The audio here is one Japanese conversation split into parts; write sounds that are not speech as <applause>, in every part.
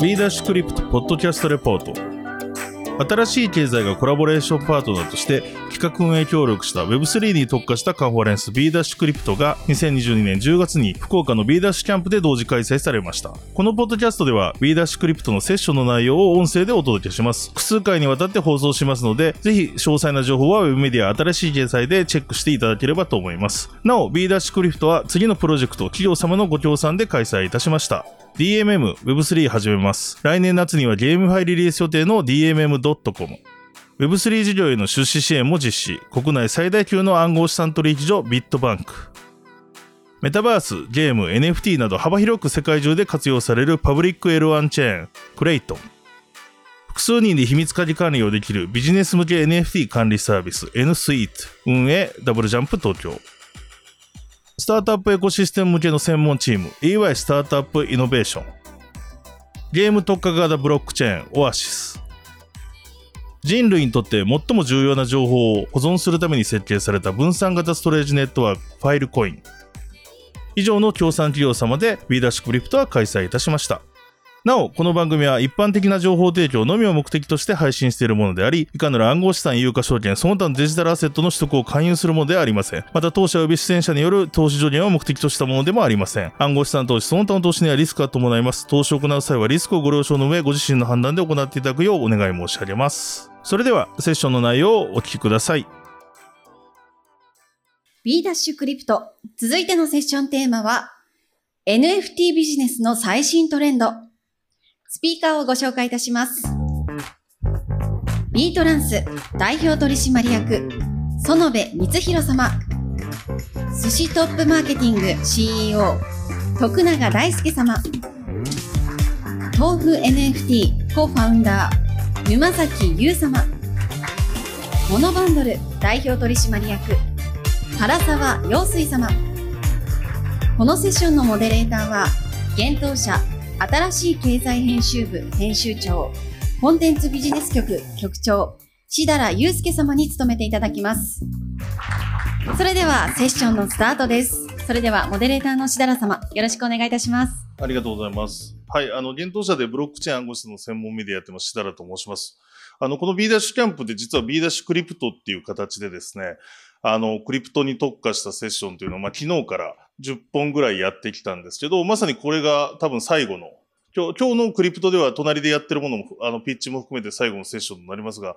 B ダッシュクリプトポッドキャストレポート。新しい経済がコラボレーションパートナーとして企画運営協力した Web3 に特化したカンファレンス B ダッシュクリプトが2022年10月に福岡の B ダッシュキャンプで同時開催されました。このポッドキャストでは B ダッシュクリプトのセッションの内容を音声でお届けします。複数回にわたって放送しますのでぜひ詳細な情報は Web メディア新しい経済でチェックしていただければと思います。なお B ダッシュクリプトは次のプロジェクト企業様のご協賛で開催いたしました。DMM Web3 始めます。来年夏にはゲームファイリリース予定の DMM.com。Web3 事業への出資支援も実施。国内最大級の暗号資産取引所ビットバンク。メタバース、ゲーム、NFT など幅広く世界中で活用されるパブリック L1 チェーン、クレイトン。複数人で秘密鍵管理をできるビジネス向け NFT 管理サービス N スイート運営ダブルジャンプ東京。スタートアップエコシステム向けの専門チーム EY スタートアップイノベーション。ゲーム特化型ブロックチェーンオアシス。人類にとって最も重要な情報を保存するために設計された分散型ストレージネットワークファイルコイン以上の協賛企業様で B ダッシュクリプトは開催いたしました。なお、この番組は一般的な情報提供のみを目的として配信しているものであり、いかなる暗号資産、有価証券、その他のデジタルアセットの取得を勧誘するものではありません。また、当社及び出演者による投資助言を目的としたものでもありません。暗号資産投資、その他の投資にはリスクが伴います。投資を行う際はリスクをご了承の上、ご自身の判断で行っていただくようお願い申し上げます。それでは、セッションの内容をお聞きください。B ダッシュクリプト。続いてのセッションテーマは、NFT ビジネスの最新トレンド。スピーカーをご紹介いたします。B トランス代表取締役、園部光弘様。寿司トップマーケティング CEO、徳永大輔様。豆腐 NFT コファウンダー、沼崎優様。モノバンドル代表取締役、原沢陽水様このセッションのモデレーターは現当社新しい経済編集部編集長コンテンツビジネス局局長志田祐介様に務めていただきますそれではセッションのスタートですそれではモデレーターの志田様よろしくお願いいたしますありがとうございます。はい、あの、現当社でブロックチェーン暗号資産の専門メディアやってます、しだらと申します。あの、この B ダッシュキャンプで実は B ダッシュクリプトっていう形でですね、あの、クリプトに特化したセッションというのを、まあ、昨日から10本ぐらいやってきたんですけど、まさにこれが多分最後の、今日、今日のクリプトでは隣でやってるものも、あの、ピッチも含めて最後のセッションになりますが、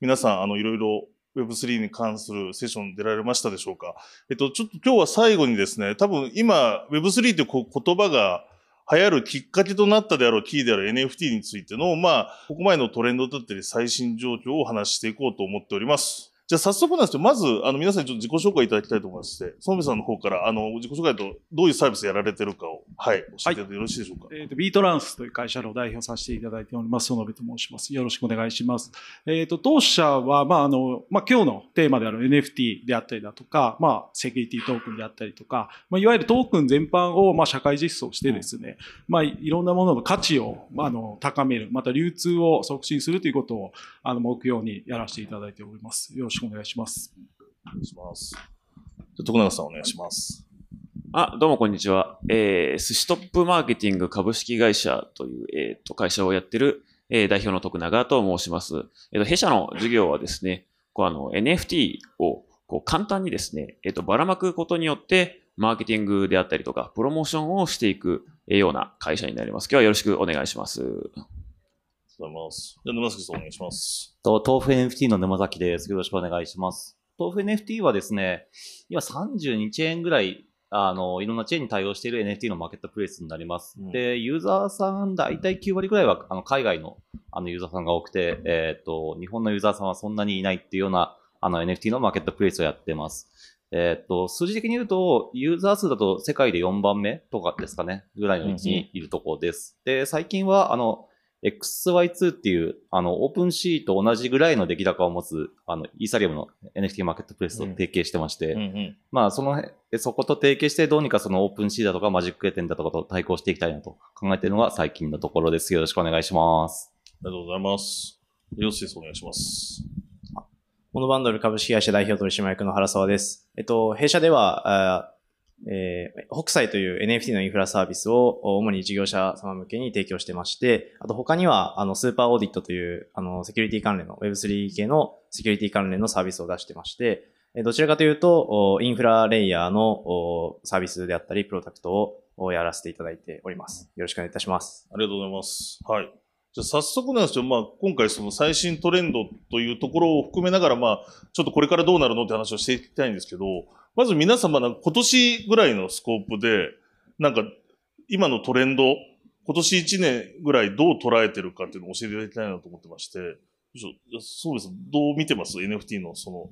皆さん、あの、いろいろ Web3 に関するセッション出られましたでしょうか？えっと、ちょっと今日は最後にですね、多分今 Web3 というこ言葉が流行るきっかけとなったであろうキーである NFT についての、まあ、ここまでのトレンドだったり最新状況をお話ししていこうと思っております。じゃあ早速なんですけど、まず、あの、皆さんにちょっと自己紹介いただきたいと思いまして、園部さんの方から、あの、自己紹介とどういうサービスやられてるかを、はい、教えていただいてよろしいでしょうか？えーと、ビートランスという会社の代表させていただいております、園部と申します。よろしくお願いします。えっ、と、当社は、まあ、あの、まあ、今日のテーマである NFT であったりだとか、まあ、セキュリティトークンであったりとか、まあ、いわゆるトークン全般を、まあ、社会実装してですね、まあ、いろんなものの価値を、まあ、あの、高める、また流通を促進するということを、あの、目標にやらせていただいております。よろしくお願いします。お願いします。じゃあ徳永さんお願いします。あ、どうもこんにちは。えー、寿司トップマーケティング株式会社という、えー、と会社をやってる、えー代表の徳永と申します。えーと弊社の事業はですね、こうあの NFT をこう簡単にですね、えーとばらまくことによって、マーケティングであったりとか、プロモーションをしていくえーような会社になります。今日はよろしくお願いします。とうございます。じゃあ、沼崎さんお願いします。と、豆腐 NFT の沼崎です。よろしくお願いします。豆腐 NFT はですね、今32チェーンぐらい、あの、いろんなチェーンに対応している NFT のマーケットプレイスになります。うんで、ユーザーさん、だいたい9割ぐらいは、あの、海外の、あの、ユーザーさんが多くて、えっ、と、日本のユーザーさんはそんなにいないっていうような、あの、NFT のマーケットプレイスをやってます。えっ、と、数字的に言うと、ユーザー数だと世界で4番目とかですかね、ぐらいの位置にいるところです。で、最近は、あの、X2Y2 っていう、あの、 OpenSea と同じぐらいの出来高を持つ、あの、イーサリアムの NFT マーケットプレイスと提携してまして、うんうん。まあ、その辺、そこと提携してどうにかその OpenSea だとか Magic Eden だとかと対抗していきたいなと考えているのが最近のところです。よろしくお願いします。ありがとうございます。ヨッシーさんお願いします。モノバンドル株式会社代表取締役の原沢です。えっと、弊社では、えー北斎という NFT のインフラサービスを主に事業者様向けに提供してまして、あと他には、あの、スーパーオーディットという、あの、セキュリティ関連の Web3 系のセキュリティ関連のサービスを出してまして、どちらかというと、インフラレイヤーのサービスであったり、プロダクトをやらせていただいております。よろしくお願いいたします。ありがとうございます。はい。じゃ早速なんですけど、まあ、今回その最新トレンドというところを含めながら、まあ、ちょっとこれからどうなるのって話をしていきたいんですけど、まず皆様、なんか今年ぐらいのスコープで、なんか今のトレンド、今年1年ぐらいどう捉えてるかっていうのを教えていただきたいなと思ってまして、そうです。どう見てます ?NFT のその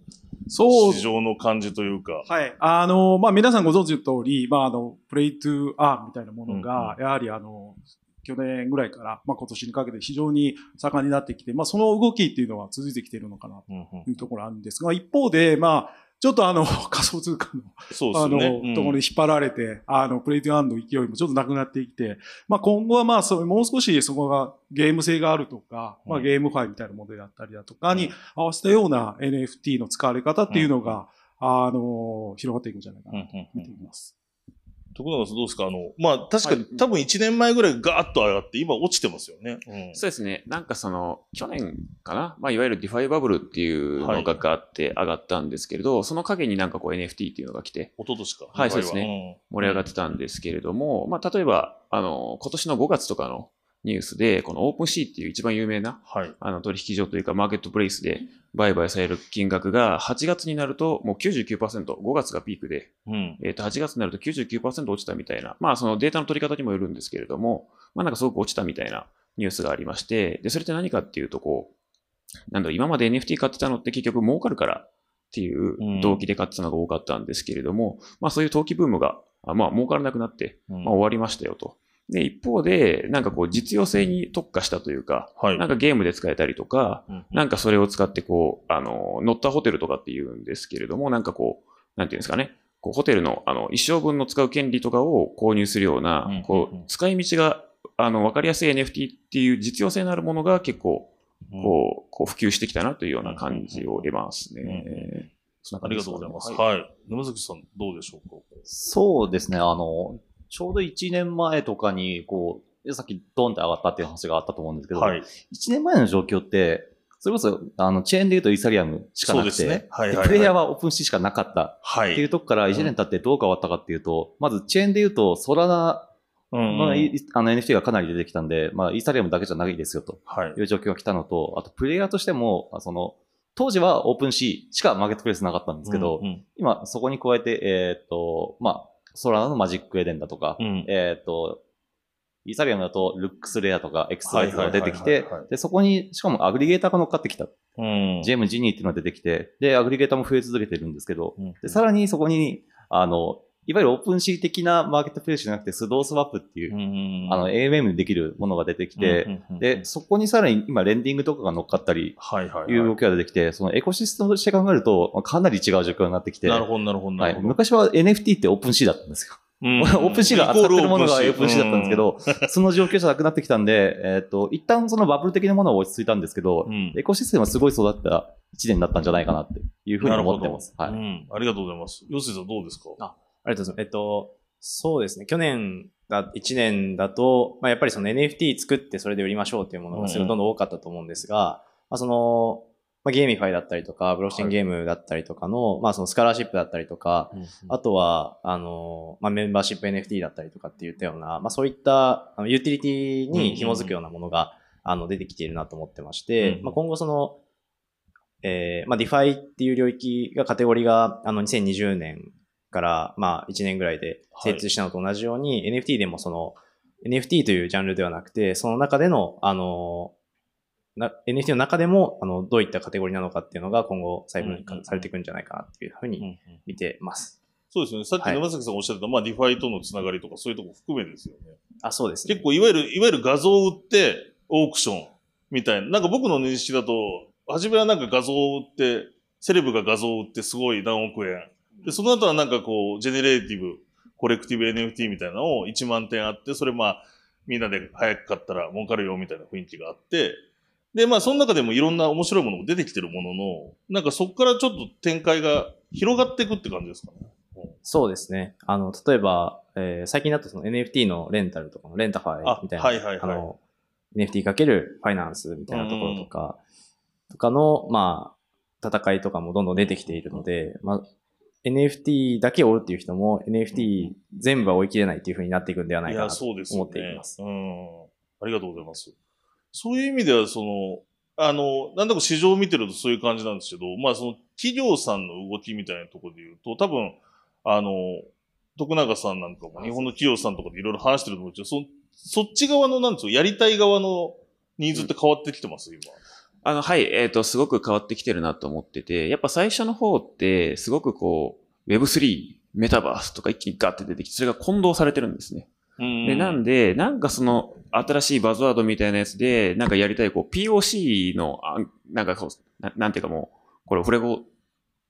そう市場の感じというか。はい。あの、まあ、皆さんご存知の通り、まあ、あの、プレイトゥーアーンみたいなものが、やはりあの、去年ぐらいから、まあ、今年にかけて非常に盛んになってきて、まあ、その動きっていうのは続いてきているのかなうんうんというところあるんですが、一方で、まあ、ちょっとあの、<laughs> 仮想通貨のそうですあの、よね。うん。ところに引っ張られて、あの、プレイトアンドの勢いもちょっとなくなってきて、まあ今後はまあそう、もう少しそこがゲーム性があるとか、まあうんゲームファイみたいなモデルだったりだとかに合わせたような NFT の使われ方っていうのが、あの、広がっていくんじゃないかなと見ています。徳永さんどうですか？あの、まあ確かに、はい。多分1年前ぐらいガーッと上がって、今落ちてますよね。うん。そうですね。なんかその、去年かな？まあ、いわゆる DeFi バブルっていうのががあって上がったんですけれど、その陰になんかこう NFT っていうのが来て。一昨年か。はいそうですね。盛り上がってたんですけれども、まあ、例えば、あの、今年の5月とかのニュースで、この OpenSea っていう一番有名なはい。あの取引所というかマーケットプレイスで売買される金額が8月になるともう99%、5月がピークで、うん。えっ、と、8月になると99%落ちたみたいな、まあそのデータの取り方にもよるんですけれども、まあなんかすごく落ちたみたいなニュースがありまして、で、それって何かっていうとこう、なんだ今まで NFT 買ってたのって結局儲かるからっていう動機で買ってたのが多かったんですけれども、まあそういう投機ブームが、あまあ儲からなくなって、うんまあ終わりましたよと。で、一方で、なんかこう実用性に特化したというか、はい。なんかゲームで使えたりとか、うんなんかそれを使ってこう、あの、乗ったホテルとかっていうんですけれども、なんかこう、なんていうんですかね、こうホテルのあの一生分の使う権利とかを購入するような、うんこう使い道が、あの、わかりやすい NFT っていう実用性のあるものが結構、こう、こう普及してきたなというような感じを得ますね。うんそんなあり感じですかね。がとうございます。はい。はい。沼崎さん、どうでしょうか？そうですね、あの、ちょうど1年前とかに、こう、さっきドンって上がったっていう話があったと思うんですけど、はい。1年前の状況って、それこそ、あの、チェーンで言うとイーサリアムしかなくて、そうですね。はいはいはい。でプレイヤーは OpenSea しかなかった。はっていうとこから1年経ってどう変わったかっていうと、まずチェーンで言うと、ソラナうんの,、いあの NFT がかなり出てきたんで、まあ、イーサリアムだけじゃないですよとはい。いう状況が来たのと、あと、プレイヤーとしても、あその、当時は OpenSea しかマーケットプレイスなかったんですけど、うん。今、そこに加えて、えーっと、まあ、ソラナの Magic Eden だとか、うんえーっと、イーサリアムだと、 LooksRare とか、 X2Y2が出てきてで、そこに、しかも aggregator が乗っかってきた。うん。 Gem・Genie っていうのが出てきて、で、 aggregator も増え続けてるんですけど、うんで、さらにそこに、あの、いわゆる OpenSea 的なマーケットプレイスじゃなくて、 Sudoswap っていう、うんあの、AMM にできるものが出てきて、で、そこにさらに今、 lending とかが乗っかったり、はいはいう動きが出てきて、そのエコシステムとして考えると、まあかなり違う状況になってきて、なるほど、なるほど、なはい、るほど。昔は NFT って OpenSea だったんですよ。うん <laughs> OpenSea が扱ってるものが OpenSea だったんですけ、ど、その状況じゃなくなってきたんで、えっ、と、一旦そのバブル的なものは落ち着いたんですけど、うんエコシステムはすごい育った一年だったんじゃないかなっていうふうに思ってます。はい。うん。ありがとうございます。陽水さんどうですか？あありがとうございます。えっと、そうですね。去年だ、1年だと、まあ、やっぱりその NFT 作ってそれで売りましょうっていうものがすごいどんどん多かったと思うんですが、まあ、その、まあ、 GameFi だったりとか、ブロックチェーンゲームだったりとかの、まあその scholarship だったりとか、あとは、あの、まあ、メンバーシップ NFT だったりとかっていったような、まあ、そういったあのユーティリティに紐づくようなものが、あの出てきているなと思ってまして、うんまあ、今後その、えーまあ、DeFi っていう領域が、カテゴリーが、あの、2020年から、まあ、1年ぐらいで成立したのと同じように、NFT でもその、NFT というジャンルではなくて、その中での、あの、な NFT の中でも、あの、どういったカテゴリーなのかっていうのが今後細分化されていくんじゃないかなっていうふうに見てます。そうですよね。さっきはい沼崎さんがおっしゃってた、まあ、 DeFi とのつながりとか、そういうとこ含めですよね。あ、そうですね。結構、いわゆる、いわゆる画像を売って、オークションみたいな。なんか僕の認識だと、初めはなんか画像を売って、セレブが画像を売ってすごい何億円。で、その後はなんかこう、 generative、collective NFT みたいなのを1万点あって、それまあ、みんなで早く買ったら儲かるよみたいな雰囲気があって、で、まあ、その中でもいろんな面白いものも出てきてるものの、なんかそこからちょっと展開が広がっていくって感じですかね。そうですね。あの、例えば、えー最近だとその NFT のレンタルとかのレンタファイみたいな、あはいはいはいあの、NFT かけるファイナンスみたいなところとか、とかの、まあ、戦いとかもどんどん出てきているので、まあ、NFT だけ追うっていう人も NFT 全部は追い切れないっていう風になっていくんではないかなと思っています。うん。ありがとうございます。そういう意味では、その、あの、なんだか市場を見てるとそういう感じなんですけど、まあその企業さんの動きみたいなところで言うと、多分、あの、徳永さんなんかも日本の企業さんとかでいろいろ話してると思うんですけど、そ、そっち側の、なんですか、やりたい側のニーズって変わってきてます、今。あの、はい、えっ、と、すごく変わってきてるなと思ってて、やっぱ最初の方って、すごくこう、Web3、メタバースとか一気にガッて出てきて、それが混同されてるんですね。うんで、なんで、なんかその、新しいバズワードみたいなやつで、なんかやりたい、こう、POC の、あなんかこう、ななんていうかもう、これ、オフレコ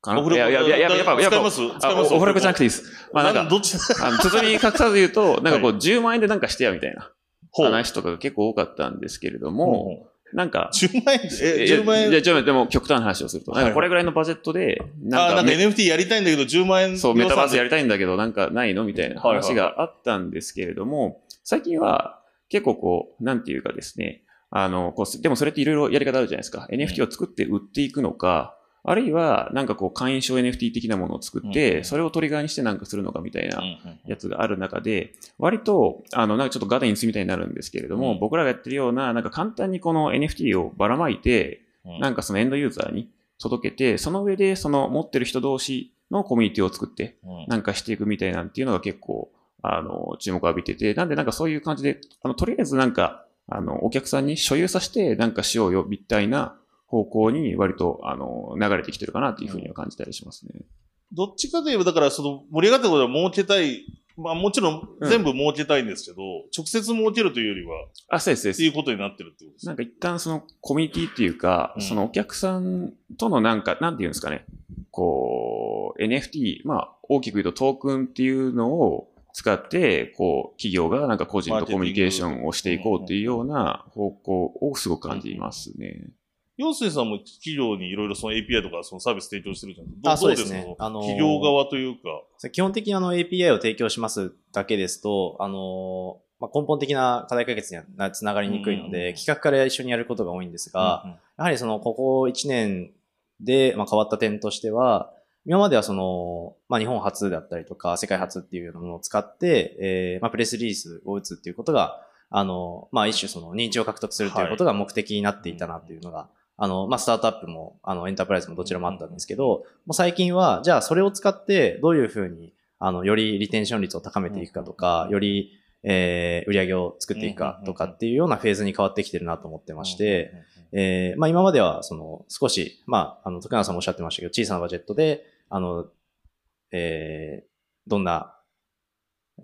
かなオフレコいやいやいや、やっぱ、やっぱ、オフレコじゃなくていいです。まあなんか、どっち？<laughs> あの、包み隠さず言うと、なんかこう、10万円でなんかしてや、みたいな話とかが結構多かったんですけれども、なんか、10万円え、いや10万円？いや、ちょっとでも極端な話をすると、はいなんかこれぐらいのバジェットで、あ、なんかめ NFT やりたいんだけど、10万円そう、メタバースやりりたいんだけど、なんかないの？みたいな話があったんですけれども、最近は結構こう、なんていうかですね、あの、こう、でもそれっていろいろやり方あるじゃないですか。NFT を作って売っていくのか、あるいは、なんかこう、会員証 NFT 的なものを作っうんて、それをトリガーにしてなんかするのかみたいなやつがある中で、割と、あの、なんかちょっとガデンスみたいになるんですけれども、うん。僕らがやってるような、なんか簡単にこの NFT をばらまいて、うん。なんかそのエンドユーザーに届けて、その上でその持ってる人同士のコミュニティを作って、うん。なんかしていくみたいなんていうのが結構、あの、注目を浴びてて、なんでなんかそういう感じで、あの、とりあえずなんか、あの、お客さんに所有させてなんかしようよ、みたいな方向に割と、あの、流れてきてるかなっていうふうには感じたりしますね。どっちかといえば、だから、その、盛り上がったことは儲けたい。まあ、もちろん、全部儲けたいんですけど、直接儲けるというよりは、あ、そうです、そうです。っていうことになってるってことですね。なんか一旦そのコミュニティっていうか、うんそのお客さんとのなんか、なんていうんですかね、こう、NFT、まあ、大きく言うとトークンっていうのを使って、こう、企業がなんか個人とコミュニケーションをしていこうっていうような方向をすごく感じますね。陽水さんも企業にいろいろその API とかそのサービス提供してるじゃないですか。あそうどですねあのー企業側というか。基本的にあの API を提供しますだけですと、あのーまあ、根本的な課題解決にはつながりにくいので、うん企画から一緒にやることが多いんですが、うんうんやはりその、ここ1年で、まあ、変わった点としては、今まではその、まあ、日本初だったりとか、世界初っていうものを使って、えーまあ、プレスリリースを打つっていうことが、あの、まあ、一種その認知を獲得するということが目的になっていたなっていうのが、あの、まあ、スタートアップも、あの、エンタープライズもどちらもあったんですけど、もう最近は、じゃあそれを使って、どういうふうに、あの、よりリテンション率を高めていくかとか、より、えー売り上げを作っていくかとかっていうようなフェーズに変わってきてるなと思ってまして、、えーまあ今までは、その、少し、まあ、あの、徳永さんもおっしゃってましたけど、小さなバジェットで、あの、えーどんな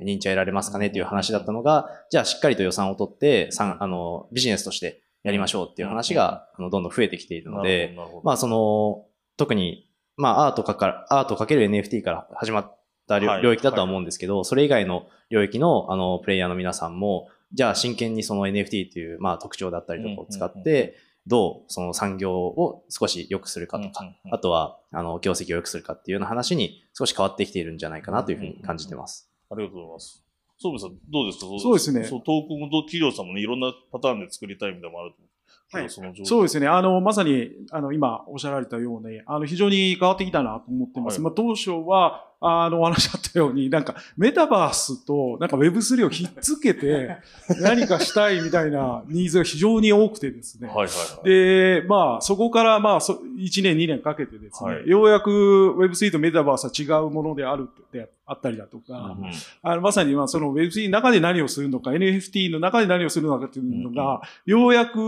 認知を得られますかねという話だったのが、じゃあしっかりと予算を取って、さん。あの、ビジネスとしてやりましょうっていう話が、あの、どんどん増えてきているので、まあその、特に、まあアートかから、アートかける NFT から始まった領域だとは思うんですけど、それ以外の領域の、あの、プレイヤーの皆さんも、じゃあ真剣にその NFT という、まあ特徴だったりとかを使って、どうその産業を少し良くするかとか、あとは、あの、業績を良くするかっていうような話に少し変わってきているんじゃないかなというふうに感じてます。ありがとうございます。そうさん、どうですか？そうですねそう、トークンも企業さんもね、いろんなパターンで作りたいみたいなのもあると思う。はいそそうですね。あの、まさに、あの、今おっしゃられたように、あの、非常に変わってきたなと思ってます。はいまあ、当初は、あの、お話あったように、なんか、メタバースと、なんか Web3 をひっつけて、<laughs> 何かしたいみたいなニーズが非常に多くてですね。はいはいはい。で、まあ、そこから、まあ、そ1年、2年かけてですね、はいようやく Web3 とメタバースは違うものであるってあったりだとか、うんあのまさに、まあ、その Web3 の中で何をするのか、NFT の中で何をするのかっていうのが、ようやく、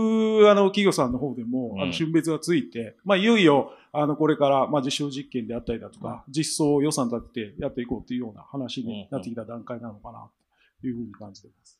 あの、企業さんの方でも、うんあの、春別がついて、まあ、いよいよ、あの、これから、まあ、実証実験であったりだとか、実装予算立ててやっていこうっていうような話になってきた段階なのかな、というふうに感じています。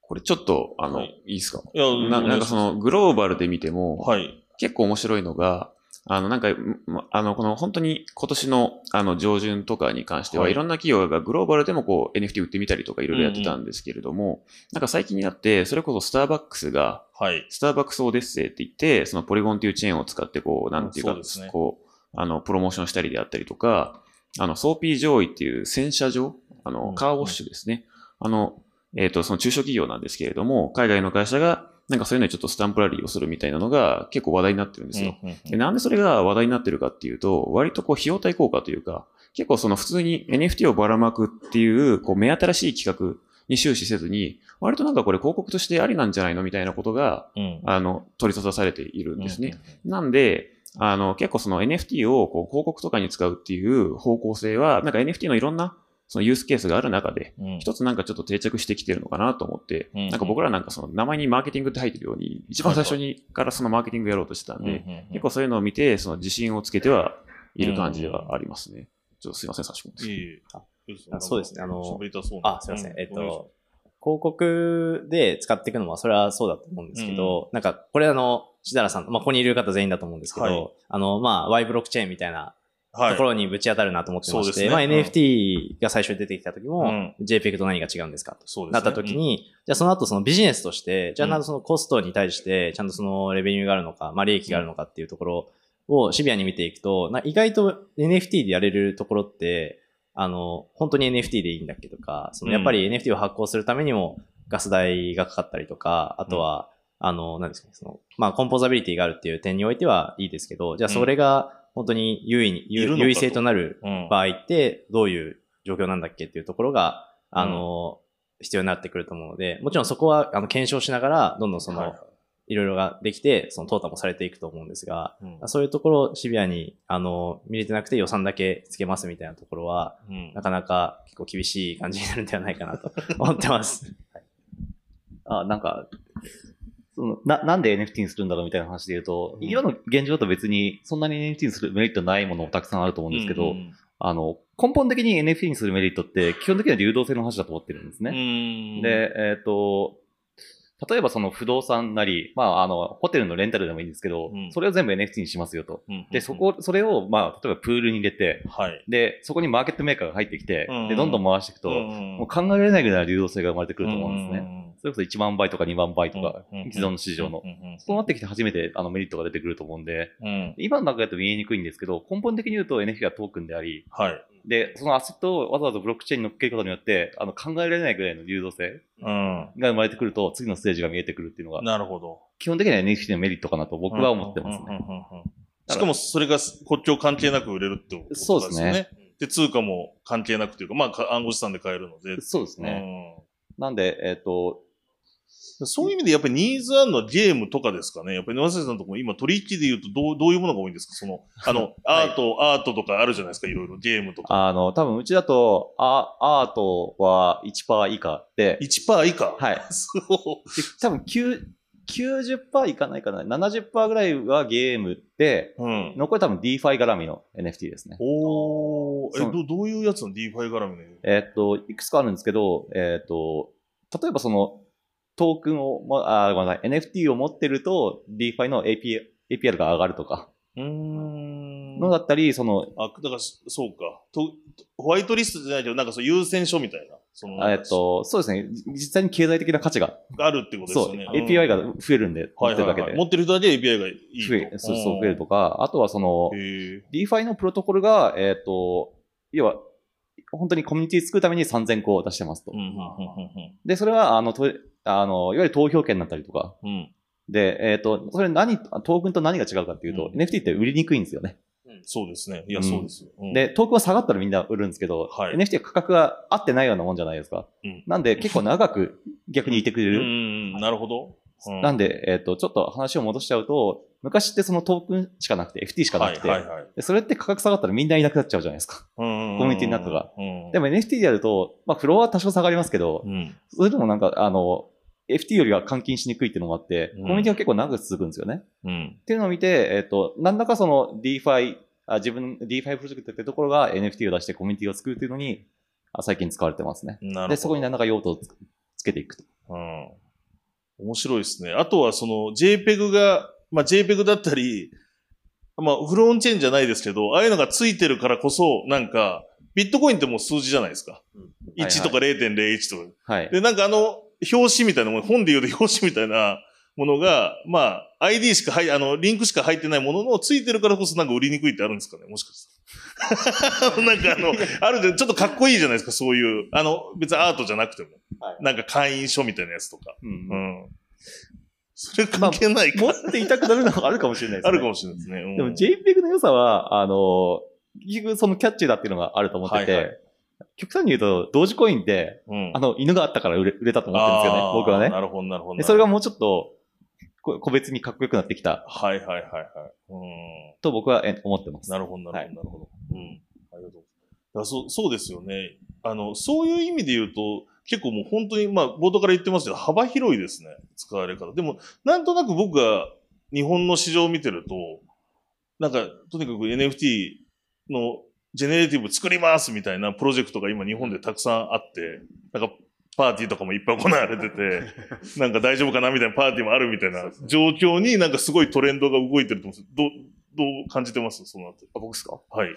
これちょっと、あの、はい。い、いですか？いや、ななんかその、グローバルで見ても、はい。結構面白いのが、あの、なんか、まあの、この本当に今年の、あの、上旬とかに関しては、はい。いろんな企業がグローバルでもこう、NFT 売ってみたりとかいろいろやってたんですけれども、なんか最近になって、それこそスターバックスが、はい。スターバックス Odyssey って言って、その Polygon っていうチェーンを使って、こう、なんていうか、そうですね。こう、あの、プロモーションしたりであったりとか、あの、 Soapy Joe's っていう洗車場、あの、うん。カーウォッシュですね。あの、えっ、と、その中小企業なんですけれども、海外の会社が、なんかそういうのにちょっとスタンプラリーをするみたいなのが結構話題になってるんですよ。でなんでそれが話題になってるかっていうと、割とこう費用対効果というか、結構その普通に NFT をばらまくっていう、こう目新しい企画に終始せずに、割となんかこれ広告としてありなんじゃないのみたいなことが、うんあの、取り沙汰されているんですね。なんで、あの、結構その NFT をこう広告とかに使うっていう方向性は、なんか NFT のいろんなそのユースケースがある中で、うん。一つなんかちょっと定着してきてるのかなと思って、うん。なんか僕らなんかその名前にマーケティングって入ってるように、一番最初にからそのマーケティングやろうとしてたんで、結構そういうのを見て、その自信をつけてはいる感じではありますね。ちょっとすいません、差し込んで。そうですね。あのあ、すいません。えっと、広告で使っていくのは、それはそうだと思うんですけど、なんか、これあの、しだらさん、まあ、ここにいる方全員だと思うんですけど、はい。あの、まあ、Y ブロックチェーンみたいなはいところにぶち当たるなと思ってまして、まあ、そうですね。うん。NFT が最初に出てきた時も、うん。JPEG と何が違うんですかと。なった時に、じゃあその後そのビジネスとして、じゃあなんとそのコストに対して、ちゃんとそのレベニューがあるのか、まあ利益があるのかっていうところをシビアに見ていくと、な意外と NFT でやれるところって、あの、本当に NFT でいいんだっけとか、そのやっぱり NFT を発行するためにもガス代がかかったりとか、あとは、あの、なんですかね、その、まあコンポーザビリティがあるっていう点においてはいいですけど、じゃあそれが本当に優位に、優位性となるうん。場合ってどういう状況なんだっけっていうところが、あの、必要になってくると思うので、もちろんそこはあの検証しながら、どんどんその、はい。いろいろができて、その淘汰もされていくと思うんですが、うん。そういうところをシビアに、あの、見れてなくて予算だけつけますみたいなところは、うん。なかなか結構厳しい感じになるんではないかなと思ってます。<laughs> あ、なんか、そのな、なんで NFT にするんだろうみたいな話で言うと、うん。今の現状だと別にそんなに NFT にするメリットないものもたくさんあると思うんですけど、うん。あの、根本的に NFT にするメリットって基本的には流動性の話だと思ってるんですうね。ん。で、えっ、と、例えばその不動産なり、まあ、あの、ホテルのレンタルでもいいんですけど、うん。それを全部 NFT にしますよと。うんで、そこ、それを、まあ、例えばプールに入れて、はい。で、そこにマーケットメーカーが入ってきて、うんで、どんどん回していくと、うんもう考えられないぐらいの流動性が生まれてくると思うんですね。ねそれこそ1万倍とか2万倍とか、うん既存の市場の。そうなってきて初めてあのメリットが出てくると思うんで、うん。今の中だと見えにくいんですけど、根本的に言うと NFT はトークンであり、はい。で、そのアセットをわざわざブロックチェーンに乗っけることによって、あの考えられないぐらいの流動性うんが生まれてくると、次のステージが見えてくるっていうのが、なるほど基本的には NFT のメリットかなと僕は思ってますね。うんうんうんうんしかもそれが国境関係なく売れるってことですよね。そうですね。で、通貨も関係なくというか、まあか、暗号資産で買えるので。そうですね。なんで、えっ、と、うんそういう意味でやっぱりニーズあるのはゲームとかですかね。やっぱり野瀬さんのところ今取引で言うとどうどういうものが多いんですか？その、<laughs> あの、アート、アートとかあるじゃないですか、いろいろゲームとか。あの、多分うちだと、アアートは1%以下で、1%以下？はい。<laughs> そう。で多分9 90%いかないかな？70%ぐらいはゲームで、うん。残り多分 DeFi 絡みの NFT ですね。おー、え、どどういうやつの DeFi 絡みのえーっと、いくつかあるんですけど、えーっと、例えばその、トークンを、ま、あ、ごめんなさい、NFT を持ってると DeFi の AP APR が上がるとか、うーん。のだったり、その、あ、だから、そうか。と、ホワイトリストじゃないけど、なんかそう優先書みたいな。その、えーっと、そうですね、実際に経済的な価値が、あるってことですそう、よね。API がうん増えるんで、持はいはいはい。ってるだけで。持ってる人だけ API がいいと。増え、そうそう、増えるとか、あとはその、DeFi のプロトコルが、えーっと、要は、本当にコミュニティ作るために3000個出してますと。で、それは、あの、とあの、いわゆる投票権だったりとか。で、えっ、と、それ何、トークンと何が違うかっていうと、うん NFT って売りにくいんですよね。そうですね。いや、うんそうですで、トークンは下がったらみんな売るんですけど、はい NFT は価格が合ってないようなもんじゃないですか。うんなんで、結構長く逆にいてくれる。なるほど。うんなんで、えっ、と、ちょっと話を戻しちゃうと、昔ってそのトークンしかなくて、FT しかなくて、はいはいはい。でそれって価格下がったらみんないなくなっちゃうじゃないですか。コミュニティの中が。うん、でも NFT でやると、まあ、フロアは多少下がりますけど、うん、それでもなんか、あの、FT よりは換金しにくいっていうのもあって、うんコミュニティは結構長く続くんですよね。うん。っていうのを見て、えっ、と、何らかその DeFi、あ自分、DeFi プロジェクトってところが NFT を出してコミュニティを作るっていうのに、あ最近使われてますね。で、そこに何らか用途をつつけていくと。うん。面白いですね。あとはその JPEG が、まあ JPEG だったり、まあフロンチェーンじゃないですけど、ああいうのがついてるからこそ、なんか、ビットコインってもう数字じゃないですか。1とか0.01とか。はい。で、なんかあの、表紙みたいなもん、本で言うと表紙みたいな、ものが、まあ、ID しか入、あの、リンクしか入ってないものの、ついてるからこそなんか売りにくいってあるんですかねもしかしたら。<laughs> なんかあの、あるじゃん、ちょっとかっこいいじゃないですか、そういう。あの、別にアートじゃなくても。はいなんか会員証みたいなやつとか。うんうん。それ関係ないか。持っていたくなるのはあるかもしれないですね。あるかもしれないですね。うんでも JPEG の良さは、あの、結局そのキャッチーだっていうのがあると思ってて、はいはい極端に言うと、同時コインって、うんあの、犬があったから売れ売れたと思ってるんですよね、僕はね。なるほど、なるほど。でそれがもうちょっと、こ個別にかっこよくなってきたはいはいはいはい。うん。と僕はえ思ってます。なるほど、なはいるほど、なるほど。うん。ありがとうございます。だそう、そうですよね。あの、そういう意味で言うと、結構もう本当に、まあ、冒頭から言ってますけど、幅広いですね。使われ方。でも、なんとなく僕が日本の市場を見てると、なんか、とにかく NFT のジェネレティブ作りますみたいなプロジェクトが今日本でたくさんあって、なんか、パーティーとかもいっぱい行われてて、<laughs> なんか大丈夫かなみたいなパーティーもあるみたいな状況になんかすごいトレンドが動いてると思うんですどう、どう感じてます？そのあたり。あ僕ですか？はい。い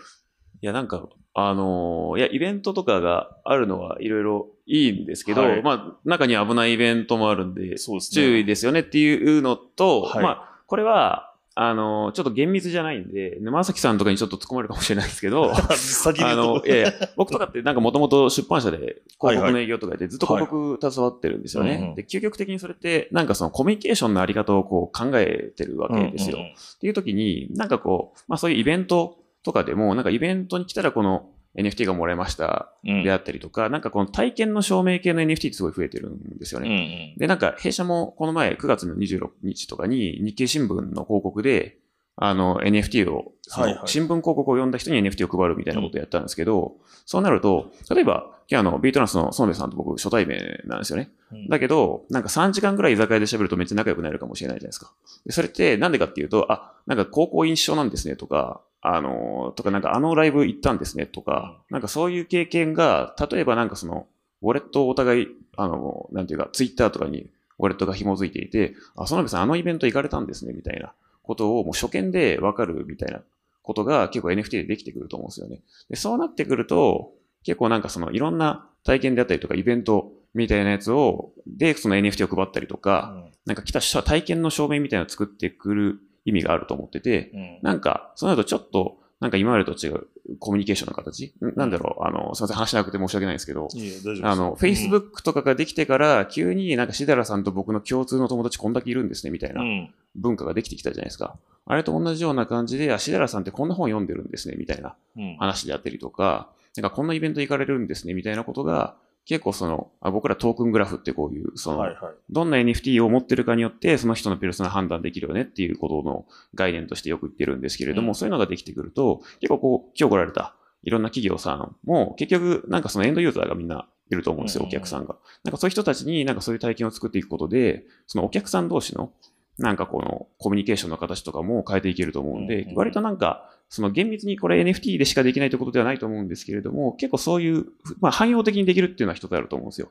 や、なんか、あのーいや、イベントとかがあるのはいろいろいいんですけど、はい。まあ、中には危ないイベントもあるんで、ですね。注意ですよねっていうのと、はい。まあ、これは、あのーちょっと厳密じゃないんで、沼崎さんとかにちょっと突っ込まれるかもしれないですけど、<laughs> 先にあのいやいや、僕とかってなんかもともと出版社で広告の営業とかやってずっと広告携わってるんですよね。で、究極的にそれってなんかそのコミュニケーションのあり方をこう考えてるわけですよ。っていう時に、なんかこう、まあそういうイベントとかでも、なんかイベントに来たらこの NFT がもらえましたうんであったりとか、なんかこの体験の証明系の NFT ってすごい増えてるんですようんね。うんで、なんか弊社もこの前9月の26日とかに日経新聞の広告で、あの NFT を、その新聞広告を読んだ人に NFT を配るみたいなことをやったんですけど、そうなると、例えば、今日あの、ビートランスの園部さんと僕初対面なんですよね。うんだけど、なんか3時間ぐらい居酒屋で喋るとめっちゃ仲良くなるかもしれないじゃないですか。でそれってなんでかっていうと、あ、なんか高校一緒なんですねとか、あのーとかなんかあのライブ行ったんですねとか、なんかそういう経験が、例えばなんかその、ウォレットをお互い、あの、なんていうか、ツイッターとかにウォレットが紐づいていて、あ、園部さんあのイベント行かれたんですねみたいなことをもう初見でわかるみたいなことが結構 NFT でできてくると思うんですよね。で、そうなってくると、結構なんかそのいろんな体験であったりとかイベントみたいなやつを、で、その NFT を配ったりとか、なんか来た人は体験の証明みたいなのを作ってくる意味があると思ってて、うん。なんか、そうなるとちょっと、なんか今までと違うコミュニケーションの形？ん。なんだろう、あの、すいません、話しなくて申し訳ないんですけど、いいあの、Facebook とかができてから、急になんかシダラさんと僕の共通の友達こんだけいるんですね、みたいなうん。文化ができてきたじゃないですか。あれと同じような感じで、あ、シダラさんってこんな本読んでるんですね、みたいなうん。話であったりとか、なんかこんなイベント行かれるんですね、みたいなことが、結構その、あ僕らトークングラフってこういう、その、はいはい。どんな NFT を持ってるかによって、その人のペルソナ判断できるよねっていうことの概念としてよく言ってるんですけれども、うんそういうのができてくると、結構こう、今日来られたいろんな企業さんも、結局、なんかそのエンドユーザーがみんないると思うんですよ、うんお客さんが。なんかそういう人たちになんかそういう体験を作っていくことで、そのお客さん同士の、なんかこのコミュニケーションの形とかも変えていけると思うんで、割となんか、その厳密にこれ NFT でしかできないということではないと思うんですけれども、結構そういう、まあ汎用的にできるっていうのは一つあると思うんですよ。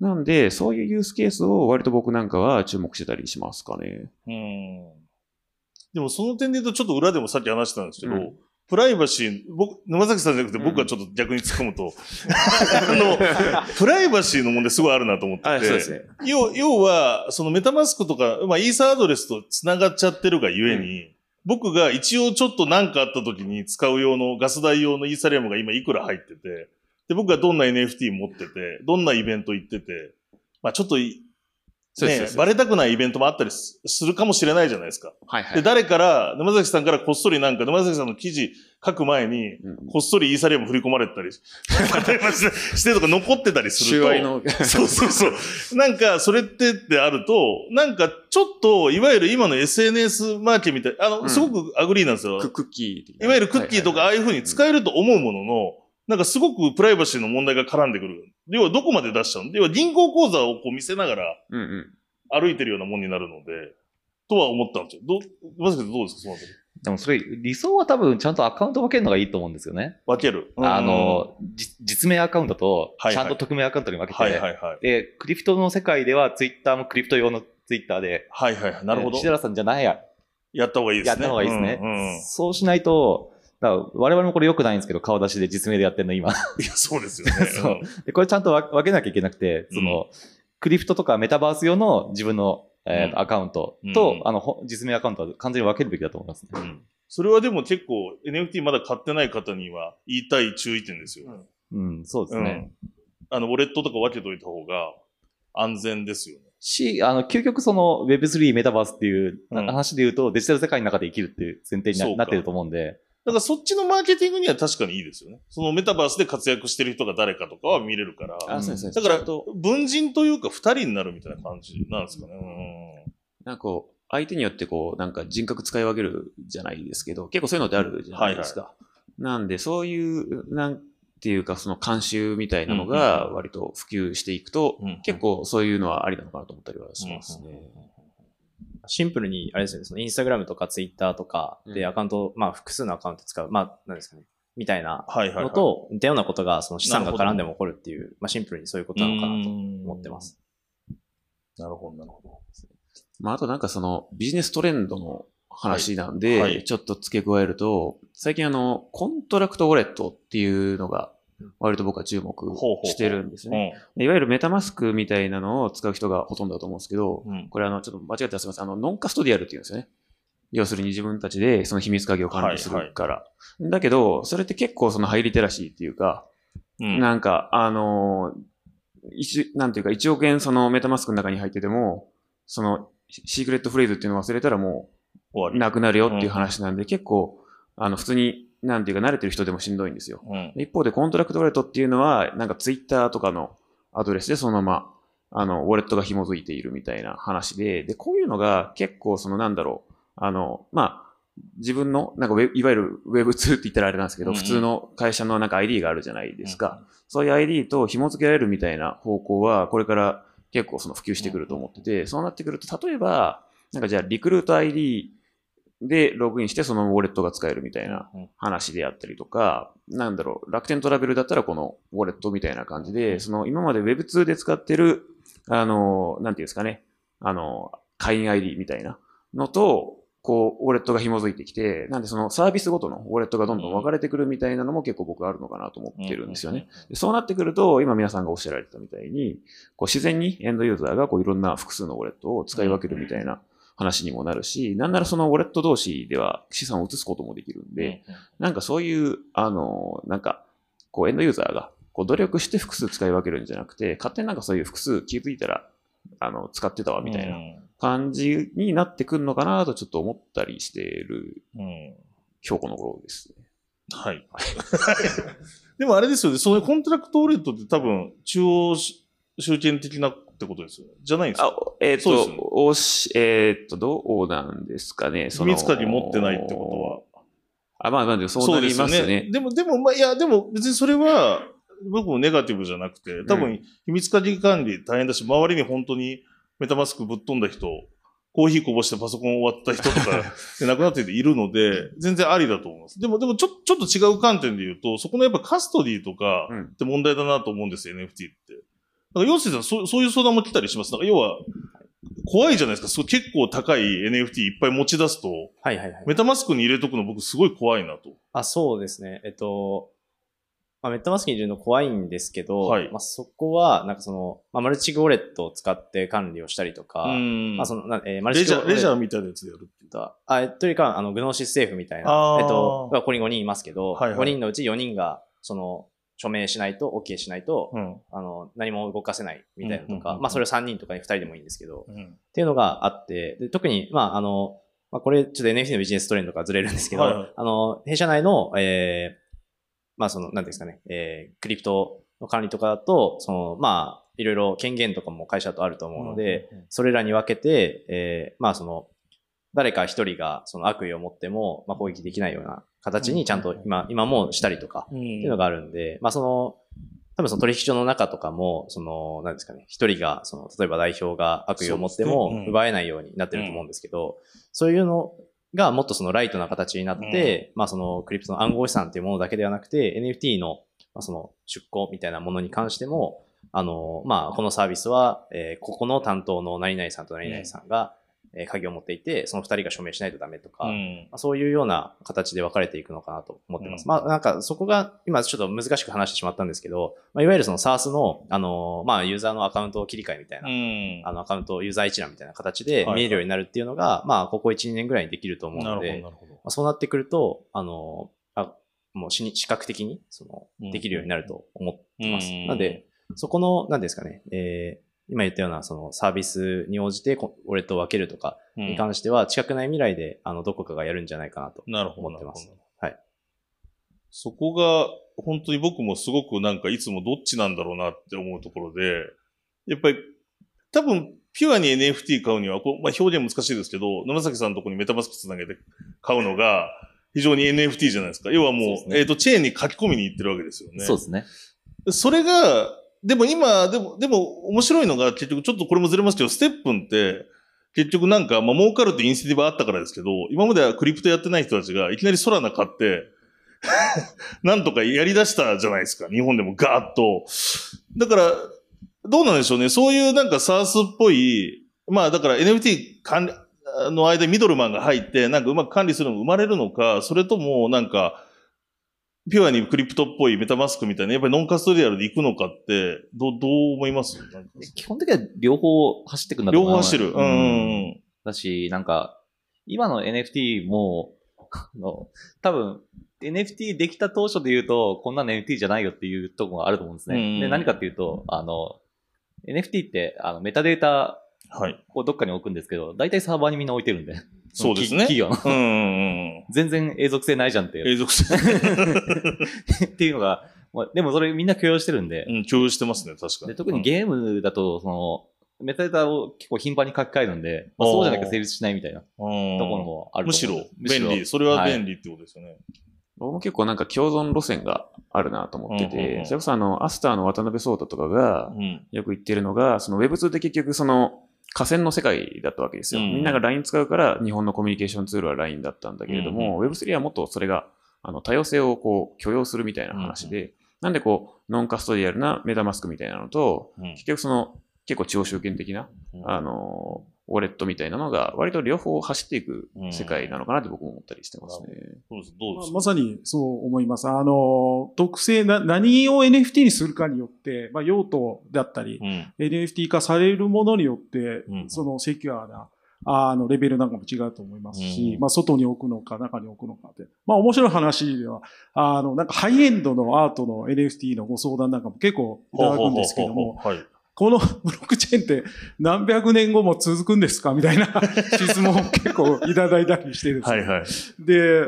なんで、そういうユースケースを割と僕なんかは注目してたりしますかね。うんでもその点で言うと、ちょっと裏でもさっき話したんですけど、うんプライバシー、僕、沼崎さんじゃなくて僕がちょっと逆に突っ込むと、あの、プライバシーの問題すごいあるなと思ってて、はい、そうですね。要要は、そのメタマスクとか、まあ、イーサアドレスと繋がっちゃってるがゆえに、僕が一応ちょっと何かあった時に使う用のガス代用のイーサリアムが今いくら入ってて、で、僕がどんな NFT 持ってて、どんなイベント行ってて、まあちょっとそうですそうで、すバレたくないイベントもあったりすするかもしれないじゃないですか。で、はいはい。誰から、沼崎さんからこっそりなんか、沼崎さんの記事書く前に、うんこっそりイーサリアム振り込まれてたりし <laughs> してとか残ってたりすると。収賄の。<laughs> そうそうそう。なんか、それってってあると、なんか、ちょっと、いわゆる今の SNS マーケみたい、あの、うんすごく ugly なんですよ。ククッキーいわゆるクッキーとか、ああはいいう風に使えると思うものの、なんかすごくプライバシーの問題が絡んでくる。要はどこまで出しちゃうの？要は銀行口座をこう見せながらうんうん。歩いてるようなもんになるので、とは思ったんですよ。どう、まずどうですか？そのあたり。でもそれ、理想は多分ちゃんとアカウント分けるのがいいと思うんですよね。分ける。あの、じ実名アカウントと、ちゃんと匿名アカウントに分けて、はいはいはい。で、クリプトの世界ではツイッターもクリプト用のツイッターで、はいはいはい。なるほどえー。石原さんじゃないや、やった方がいいですね。やった方がいいですね。うんうんそうしないと、だから我々もこれ良くないんですけど、顔出しで実名でやってるの今。いや、そうですよね。<laughs> そうで、これちゃんと分分けなきゃいけなくて、その、クリプトとかメタバース用の自分のえーうんアカウントと、うんあの、ほ実名アカウントは完全に分けるべきだと思いますね。うんそれはでも結構 NFT まだ買ってない方には言いたい注意点ですよ。うん、そうですね。うん。あの、ウォレットとか分けといた方が安全ですよね。し、あの、究極その Web3 メタバースっていううん話で言うと、デジタル世界の中で生きるっていう前提になってると思うんで、だからそっちのマーケティングには確かにいいですよね。そのメタバースで活躍してる人が誰かとかは見れるから。あ、そうですね。だから文人というか二人になるみたいな感じなんですかね。なんかこう、相手によってこう、なんか人格使い分けるじゃないですけど、結構そういうのってあるじゃないですか。なんで、そういう、なんていうか、その慣習みたいなのが割と普及していくと、うん結構そういうのはありなのかなと思ったりはしますね。シンプルに、あれですよね、そのインスタグラムとかツイッターとかでうんアカウント、まあ複数のアカウント使う、まあ何ですかね、みたいなはいはい、はい。のと似たようなことがその資産が絡んでも起こるっていう、まあシンプルにそういうことなのかなと思ってます。なるほど、なるほど。まあ、あとなんかそのビジネストレンドの話なんで、はいはいちょっと付け加えると、最近あの、 contract wallet っていうのが、割と僕は注目してるんですね。ういわゆる MetaMask みたいなのを使う人がほとんどだと思うんですけど、ん。これあの、ちょっと間違ってすみません。あの、 non-custodial っていうんですよね。要するに自分たちでその秘密鍵を管理するから。だけど、それって結構その high literacy っていうか、うん。なんか、あのー一、なんていうか、1億円その MetaMask の中に入ってても、その secret phrase っていうのを忘れたらも。うなくなるよっていう話なんで、結構、あの、普通に、なんていうか慣れてる人でもしんどいんですよ。うん。一方で、 contract wallet っていうのは、なんかツイッターとかのアドレスでそのまま、あの、 wallet が紐づいているみたいな話で、で、こういうのが結構そのなんだろう、あの、まあ、自分の、なんかウェいわゆる Web2 って言ったらあれなんですけど、うんうん普通の会社のなんか ID があるじゃないですか。そういう ID と紐付けられるみたいな方向は、これから結構その普及してくると思ってて、そうなってくると、例えば、なんかじゃあリクルート ID でログインしてそのウォレットが使えるみたいな話であったりとか、なんだろう、楽天トラベルだったらこのウォレットみたいな感じで、その今まで Web2 で使ってる、あの、なんていうんですかね、あの、会員 ID みたいなのと、こう、ウォレットが紐づいてきて、なんでそのサービスごとのウォレットがどんどん分かれてくるみたいなのも結構僕あるのかなと思ってるんですよね。でそうなってくると、今皆さんがおっしゃられてたみたいに、こう自然にエンドユーザーがこういろんな複数のウォレットを使い分けるみたいな話にもなるし、なんならそのウォレット同士では資産を移すこともできるんで、なんかそういう、あの、なんか、こうエンドユーザーがこう努力して複数使い分けるんじゃなくて、勝手になんかそういう複数気づいたら、あの、使ってたわみたいな感じになってくるのかなとちょっと思ったりしている。今日この頃ですね。はい。<laughs> でもあれですよね、そういう contract wallet って多分、中央集権的なってことです。じゃないんですあか、えっ、そうですよねと、おし、えっ、と、どうなんですかね？秘密鍵持ってないってことは。あ、まあまあ、でもそうなりますよね。でも、でも、まあ、いや、でも別にそれは、僕もネガティブじゃなくて、多う分、秘密鍵管理大変だし、周りに本当にメタマスクぶっ飛んだ人、コーヒーこぼしてパソコン終わった人とか <laughs> で亡くなっているので、全然ありだと思います。でも、でもちょ、ちょっと違う観点で言うと、そこのやっぱカストディとかうんって問題だなと思うんですよ、NFT って。だから、要するにそうそういう相談も来たりします？だから要は、怖いじゃないですか。そう結構高い NFT いっぱい持ち出すと、はいはいはい。メタマスクに入れとくの僕すごい怖いなと。あ、そうですね。えっと、まあ、メタマスクに入れるの怖いんですけど、はいまあ、そこは、なんかその、まあ、マルチウォレットを使って管理をしたりとか、うんまあ、その、なえーマルチレジャー、レジャーーみたいなやつでやるっていう。と、あ、えというか、あの、グノーシス政府みたいな、えっと、ここに5人いますけど、はいはい5人のうち4人が、その、署名しないと、OK しないと、うん。あの、何も動かせないみたいなとか、まあ、それを3人とか2人でもいいんですけど、うん。っていうのがあって、で特に、まあ、あの、まあ、これ、ちょっと NFT のビジネストレンドからずれるんですけど、はいはいあの、弊社内の、えー、まあ、その、なんですかね、えー、クリプトの管理とかだと、その、まあ、いろいろ権限とかも会社とあると思うので、それらに分けて、えー、まあ、その、誰か一人がその悪意を持っても、まあ、攻撃できないような形にちゃんと今、今もしたりとか、うん。っていうのがあるんで、まあその、多分その取引所の中とかも、その、なんですかね、一人が、その、例えば代表が悪意を持っても奪えないようになってると思うんですけど、そういうのがもっとそのライトな形になって、まあそのクリプトの暗号資産っていうものだけではなくて、NFT の、まあ、その出向みたいなものに関しても、あの、まあこのサービスは、えーここの担当の何々さんと何々さんが、えー鍵を持っていて、その二人が署名しないとダメとか、うんまあそういうような形で分かれていくのかなと思ってます。うんまあなんかそこが今ちょっと難しく話してしまったんですけど、まあ、いわゆるその SARS の、あのーまあユーザーのアカウント切り替えみたいな、うんあのアカウントユーザー一覧みたいな形ではい見えるようになるっていうのが、まあここ1、2年ぐらいにできると思うので。まあ、そうなってくると、あのーあもう視視覚的にそのうんできるようになると思ってます。うんなんで、そこの、なんですかね、えー今言ったようなそのサービスに応じてこウォレットを分けるとかうんに関しては、近くない未来で、あの、どこかがやるんじゃないかなと。思ってます。はい。そこが、本当に僕もすごくなんかいつもどっちなんだろうなって思うところで、やっぱり、多分、ピュアに NFT 買うには、こうまあ、表現難しいですけど、沼崎さんのところにメタマスクつなげて買うのが、非常に NFT じゃないですか。要はもう、そうねえっ、と、チェーンに書き込みに行ってるわけですよね。そうですね。それが、でも今、でも、でも面白いのが結局ちょっとこれもずれますけど、ステップンって、結局なんか、まあ儲かるってインセンティブあったからですけど、今まではクリプトやってない人たちがいきなりソラナ買って、<laughs> なんとかやり出したじゃないですか。日本でもガーッと。だから、どうなんでしょうね。そういうなんか SARS っぽい、まあだから NFT 管理の間ミドルマンが入って、なんかうまく管理するのが生まれるのか、それともなんか、ピュアにクリプトっぽいメタマスクみたいな、やっぱりノンカストリアルで行くのかって、どう、どう思います？基本的には両方走っていくんだと両思います。方走る。うんうんだし、なんか、今の NFT も、あの、多分、NFT できた当初で言うと、こんなの NFT じゃないよっていうところがあると思うんですね。うんで、何かっていうと、あの、NFT って、あの、メタデータはい。をどっかに置くんですけど、大体サーバーにみんな置いてるんで。そうですね。き企業の。うんうんうん。全然永続性ないじゃんって。永続性。<laughs> っていうのが、まあでもそれみんな許容してるんで、うん、共有してますね、確かに。で特にゲームだと、その、メタデータを結構頻繁に書き換えるんで、まあそうじゃなきゃ成立しないみたいなとうん、ころもあるとむしろ便利。それは便利ってことですよね。僕も結構なんか共存路線があるなと思ってて、それこそあの、アスターの渡辺聡太とかがうん。よく言ってるのが、その Web2 って結局その、河川の世界だったわけですよ。うん。みんなが LINE 使うから日本のコミュニケーションツールは LINE だったんだけれども、Web3 はもっとそれがあの多様性をこう許容するみたいな話で、なんでこう、ノンカストリアルなメタマスクみたいなのと、うん。結局その、結構超集権的な、うん。あの、ウォレットみたいなのが割と両方走っていく世界なのかなって僕も思ったりしてますね。そうです。どうです？かままさにそう思います。あの、特性な、何を NFT にするかによって、まあ、用途だったり、うん。NFT 化されるものによって、うんそのセキュアな、あの、レベルなんかも違うと思いますし、うんまあ、外に置くのか、中に置くのかって。まあ、面白い話では、あの、なんかハイエンドのアートの NFT のご相談なんかも結構いただくんですけども、この <laughs> ブロックチェーンって何百年後も続くんですか？みたいな <laughs> 質問を結構いただいたりしてですね。はいはい。で、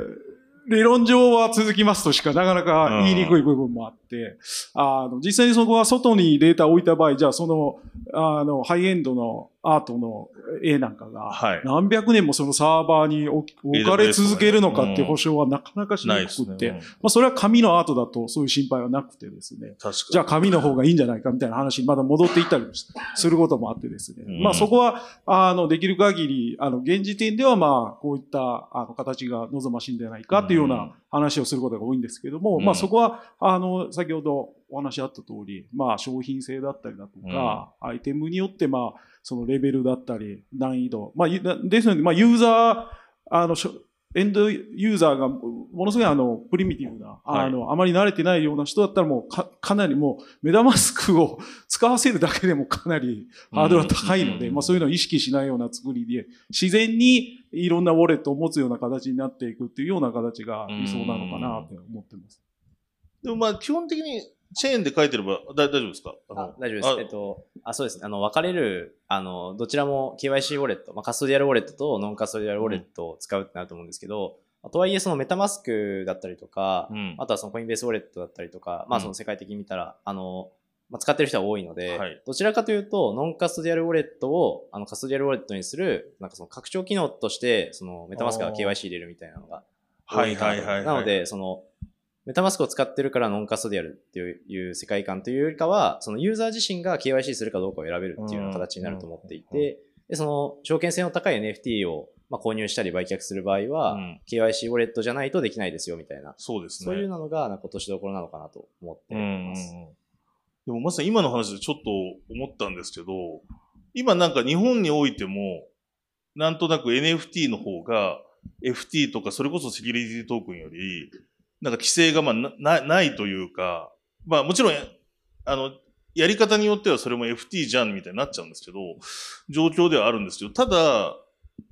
理論上は続きますとしかなかなか言いにくい部分もあって、あの、実際にそこは外にデータを置いた場合、じゃあその、あの、ハイエンドのアートの絵なんかが、はい。何百年もそのサーバーに置かれ続けるのかっていう保証はなかなかしなくて、ね。まあそれは紙のアートだとそういう心配はなくてですね、確かに。じゃあ紙の方がいいんじゃないかみたいな話にまだ戻っていったりすることもあってですね。うんまあそこは、あの、できる限り、あの、現時点ではまあ、こういった、あの、形が望ましいんじゃないかっていうような話をすることが多いんですけども、うんまあそこは、あの、先ほどお話あった通り、まあ商品性だったりだとか、アイテムによってまあ、そのレベルだったり、難易度、まあ、ゆですので、まあ、ユーザー、あの、エンドユーザーがものすごいあの、 primitive な、はい。あの、あまり慣れてないような人だったらもうか、かなりもう、 MetaMask を <laughs> 使わせるだけでもかなりハードルが高いので、うん。まあそういうのを意識しないような作りで、自然にいろんなウォレットを持つような形になっていくっていうような形が理想なのかなって思ってます。でもまあ、基本的にチェーンで書いてればだ大丈夫ですか？大丈夫です。あえっと、あ、そうですね。あの、分かれる、あの、どちらも KYC wallet、まあ、カストディアルウォレットと non-custodial wallet を使うってなると思うんですけど、とはいえ、その MetaMask だったりとか、うん。あとはその Coinbase Wallet だったりとか、まあ、うんその世界的に見たら、あの、まあ、使ってる人は多いので、はい。どちらかというと、 non-custodial wallet を、あの、カストディアルウォレットにする、なんかその拡張機能として、その MetaMask が KYC 入れるみたいなのがはい多いかなとはいはいはい。なので、その、 MetaMask を使ってるから non-custodial っていう世界観というよりかは、そのユーザー自身が KYC するかどうかを選べるっていうような形になると思っていて、で、その証券性の高い NFT をまあ購入したり売却する場合は、うん KYC ウォレットじゃないとできないですよみたいな、そうですね。そういうのがなんか落としどころなのかなと思っていうんうんうんます。でもまさに今の話でちょっと思ったんですけど、今なんか日本においても、なんとなく NFT の方が FT とかそれこそセキュリティトークンより、なんか規制がまあなないというか、まあもちろん、あの、やり方によってはそれも FT じゃんみたいになっちゃうんですけど、状況ではあるんですけど、ただ、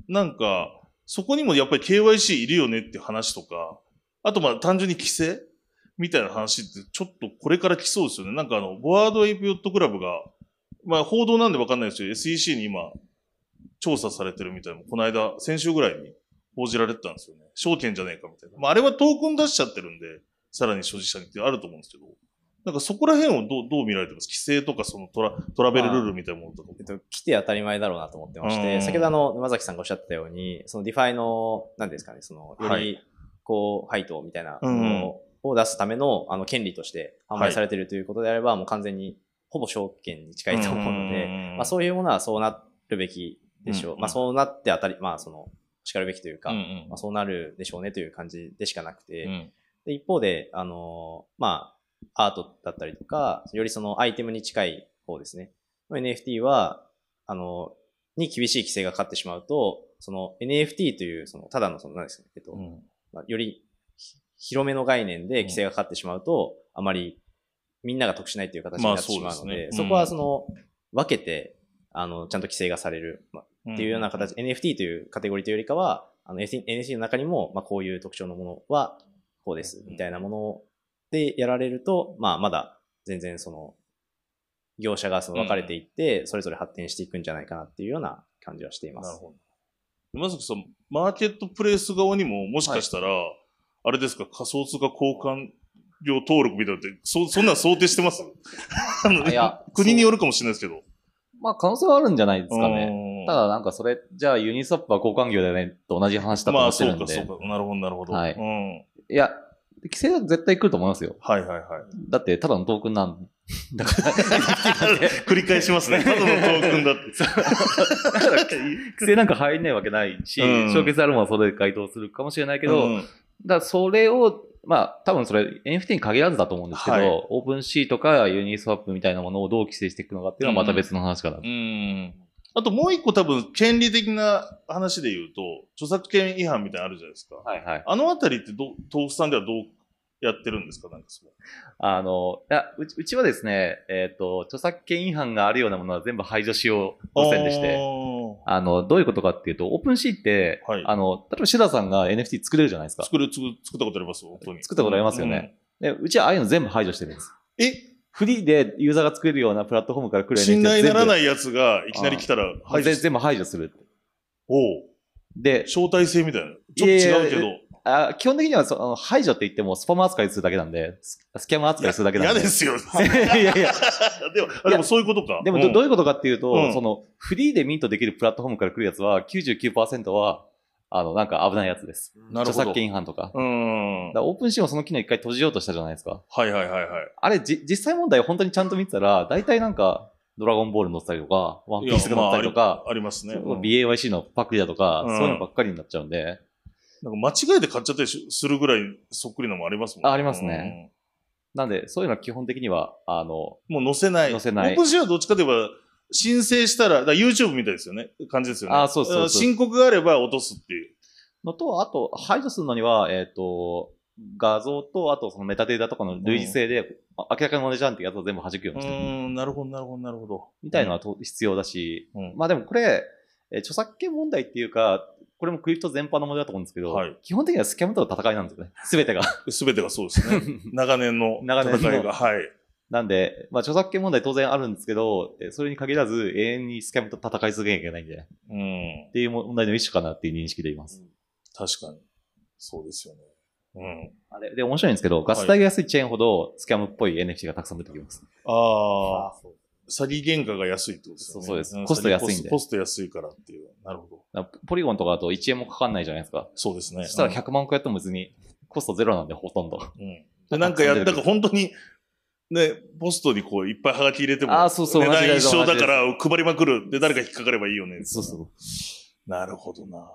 なんか、そこにもやっぱり KYC いるよねって話とか、あとまあ単純に規制みたいな話ってちょっとこれから来そうですよね。なんかあの、 Bored Ape Yacht Club が、まあ報道なんでわかんないですけど、SEC に今、調査されてるみたいなこの間、先週ぐらいに報じられてたんですよね。証券じゃねえかみたいな。まああれはトークン出しちゃってるんで、さらに所持者にってあると思うんですけど、なんかそこら辺をどうどう見られてます？規制とかそのトラ travel rule みたいなものとかも。えっと、来て当たり前だろうなと思ってましうんて、先ほどあの、沼崎さんがおっしゃってたように、その DeFi の、何ですかね、その、よりはい、こう、配当みたいなうんものを出すための、あの、権利として販売されているということであれば、もう完全に、ほぼ証券に近いと思うので、んまあそういうものはそうなるべきでしょう。うんまあそうなって当たり、まあその、叱るべきというか、うんうん。まあそうなるでしょうねという感じでしかなくて、うん。で一方で、あのーまあ、アートだったりとか、よりそのアイテムに近い方ですね。NFT は、あのに厳しい規制がかかってしまうと、その NFT という、その、ただの、その、何ですかね、えっと、うん。まあ、よりひ広めの概念で規制がかかってしまうと、あまりみんなが得しないという形になってしまうので、まあそうですね。そこはその、分けて、あの、ちゃんと規制がされる、まあ、っていうような形、NFT というカテゴリーというよりかは、あの NFT の中にも、まあ、こういう特徴のものはこうです、みたいなものでやられると、まあ、まだ全然その、業者がその分かれていって、それぞれ発展していくんじゃないかなっていうような感じはしています。なるほど。まさきさん、マーケットプレイス側にも、もしかしたら、あれですか、仮想通貨交換料登録みたいなのって、そ、そんなん想定してます？<laughs> いや国によるかもしれないですけど。まあ可能性はあるんじゃないですかね。ねただなんかそれ、じゃあユニスワップは交換業だよねと同じ話だとまあ、思ってそうか、るんで。そうか。なるほど、なるほど。はいうん。いや、規制は絶対来ると思いますよ。はいはいはい。だってただのトークンなん <laughs> だから。<laughs> 繰り返しますね。ただのトークンだって。<laughs> 規制なんか入んないわけないし、うん証券あるものはそれで該当するかもしれないけど、うんだそれを、まあ多分それ NFT に限らずだと思うんですけど、はいオープンシーとかユニスワップみたいなものをどう規制していくのかっていうのはまた別の話かな。うん。あともう一個多分、権利的な話で言うと、著作権違反みたいなのあるじゃないですか。はいはい。あのあたりってどう、豆腐さんではどうやってるんですか？なんかそれ。あの、いやうちうちはですね、えっ、と、著作権違反があるようなものは全部排除しよう路線でして、あの、どういうことかっていうと、オープンシーって、はいあの、例えばシダさんが NFT 作れるじゃないですか。作る、作る作ったことあります？本当に。作ったことありますよねで、うちはああいうの全部排除してるんです。うん。え？フリーでユーザーが作れるようなプラットフォームから来る信頼ならないいやつがいきなり来たら排除。全部排除する。おうで、招待制みたいな。ちょっと違うけど。あ基本的にはそあの排除って言ってもスパム扱いするだけなんで、ススキャム扱いするだけなんで。嫌ですよ。<laughs> いやいや。<laughs> でも、あでもそういうことか。でもど、ういうことかっていうと、うんその、フリーでミントできるプラットフォームから来るやつは、99%は、あの、なんか危ないやつです。なるほど著作権違反とか。うん。だオープンシーンはその機能一回閉じようとしたじゃないですか。はいはいはいはい。あれ、じ、実際問題本当にちゃんと見てたら、大体なんか、ドラゴンボール乗ってたりとか、ワンピースが乗ったりとか、まあありありますね。うん BAYC のパクリだとか、うんそういうのばっかりになっちゃうんで、なんか間違えて買っちゃったりしするぐらいそっくりなのもありますもんあありますね。なんで、そういうのは基本的には、あの、うん。もう載せない。載せないオープンシーはどっちかといえば、申請したら、ら YouTube みたいですよね。感じですよね。あそうそうそう申告があれば落とすっていう。のと、あと、排除するのには、えっ、と、画像と、あとそのメタデータとかの類似性で、あ明らかに同じじゃんってやつを全部弾くよううにしてる。ーん、なるほど、なるほど、なるほど。みたいのはと必要だし、うんまあでもこれ、えー著作権問題っていうか、これもクリプト全般の問題だと思うんですけど、はい基本的にはスキャムとの戦いなんですよね。すべてが。すべてがそうですね。長年の長年の戦いが。はい。なんで、まあ著作権問題当然あるんですけど、えーそれに限らず永遠にスキャムと戦い続けなきゃいけないんで、っうん。ていう問題の一種かなっていう認識でいます。確かに。そうですよね。うん。あれで、面白いんですけど、ガス代が安いチェーンほどスキャムっぽい NFT がたくさん出てきます。ああ。詐欺原価が安いってことですよね。そうですんコスト安いんでコスト安いからっていう。なるほど。ポリゴンとかだと1円もかかんないじゃないですか。そうですね。そしたら100万個やっても別にコストゼロなんでほとんど。うん。で、なんかや <laughs> ったか本当に、ね、ポストにこういっぱいハガキ入れても、あーそうそう値段一緒だから配りまくる。で、誰か引っかかればいいよね。そうそう。なるほどな。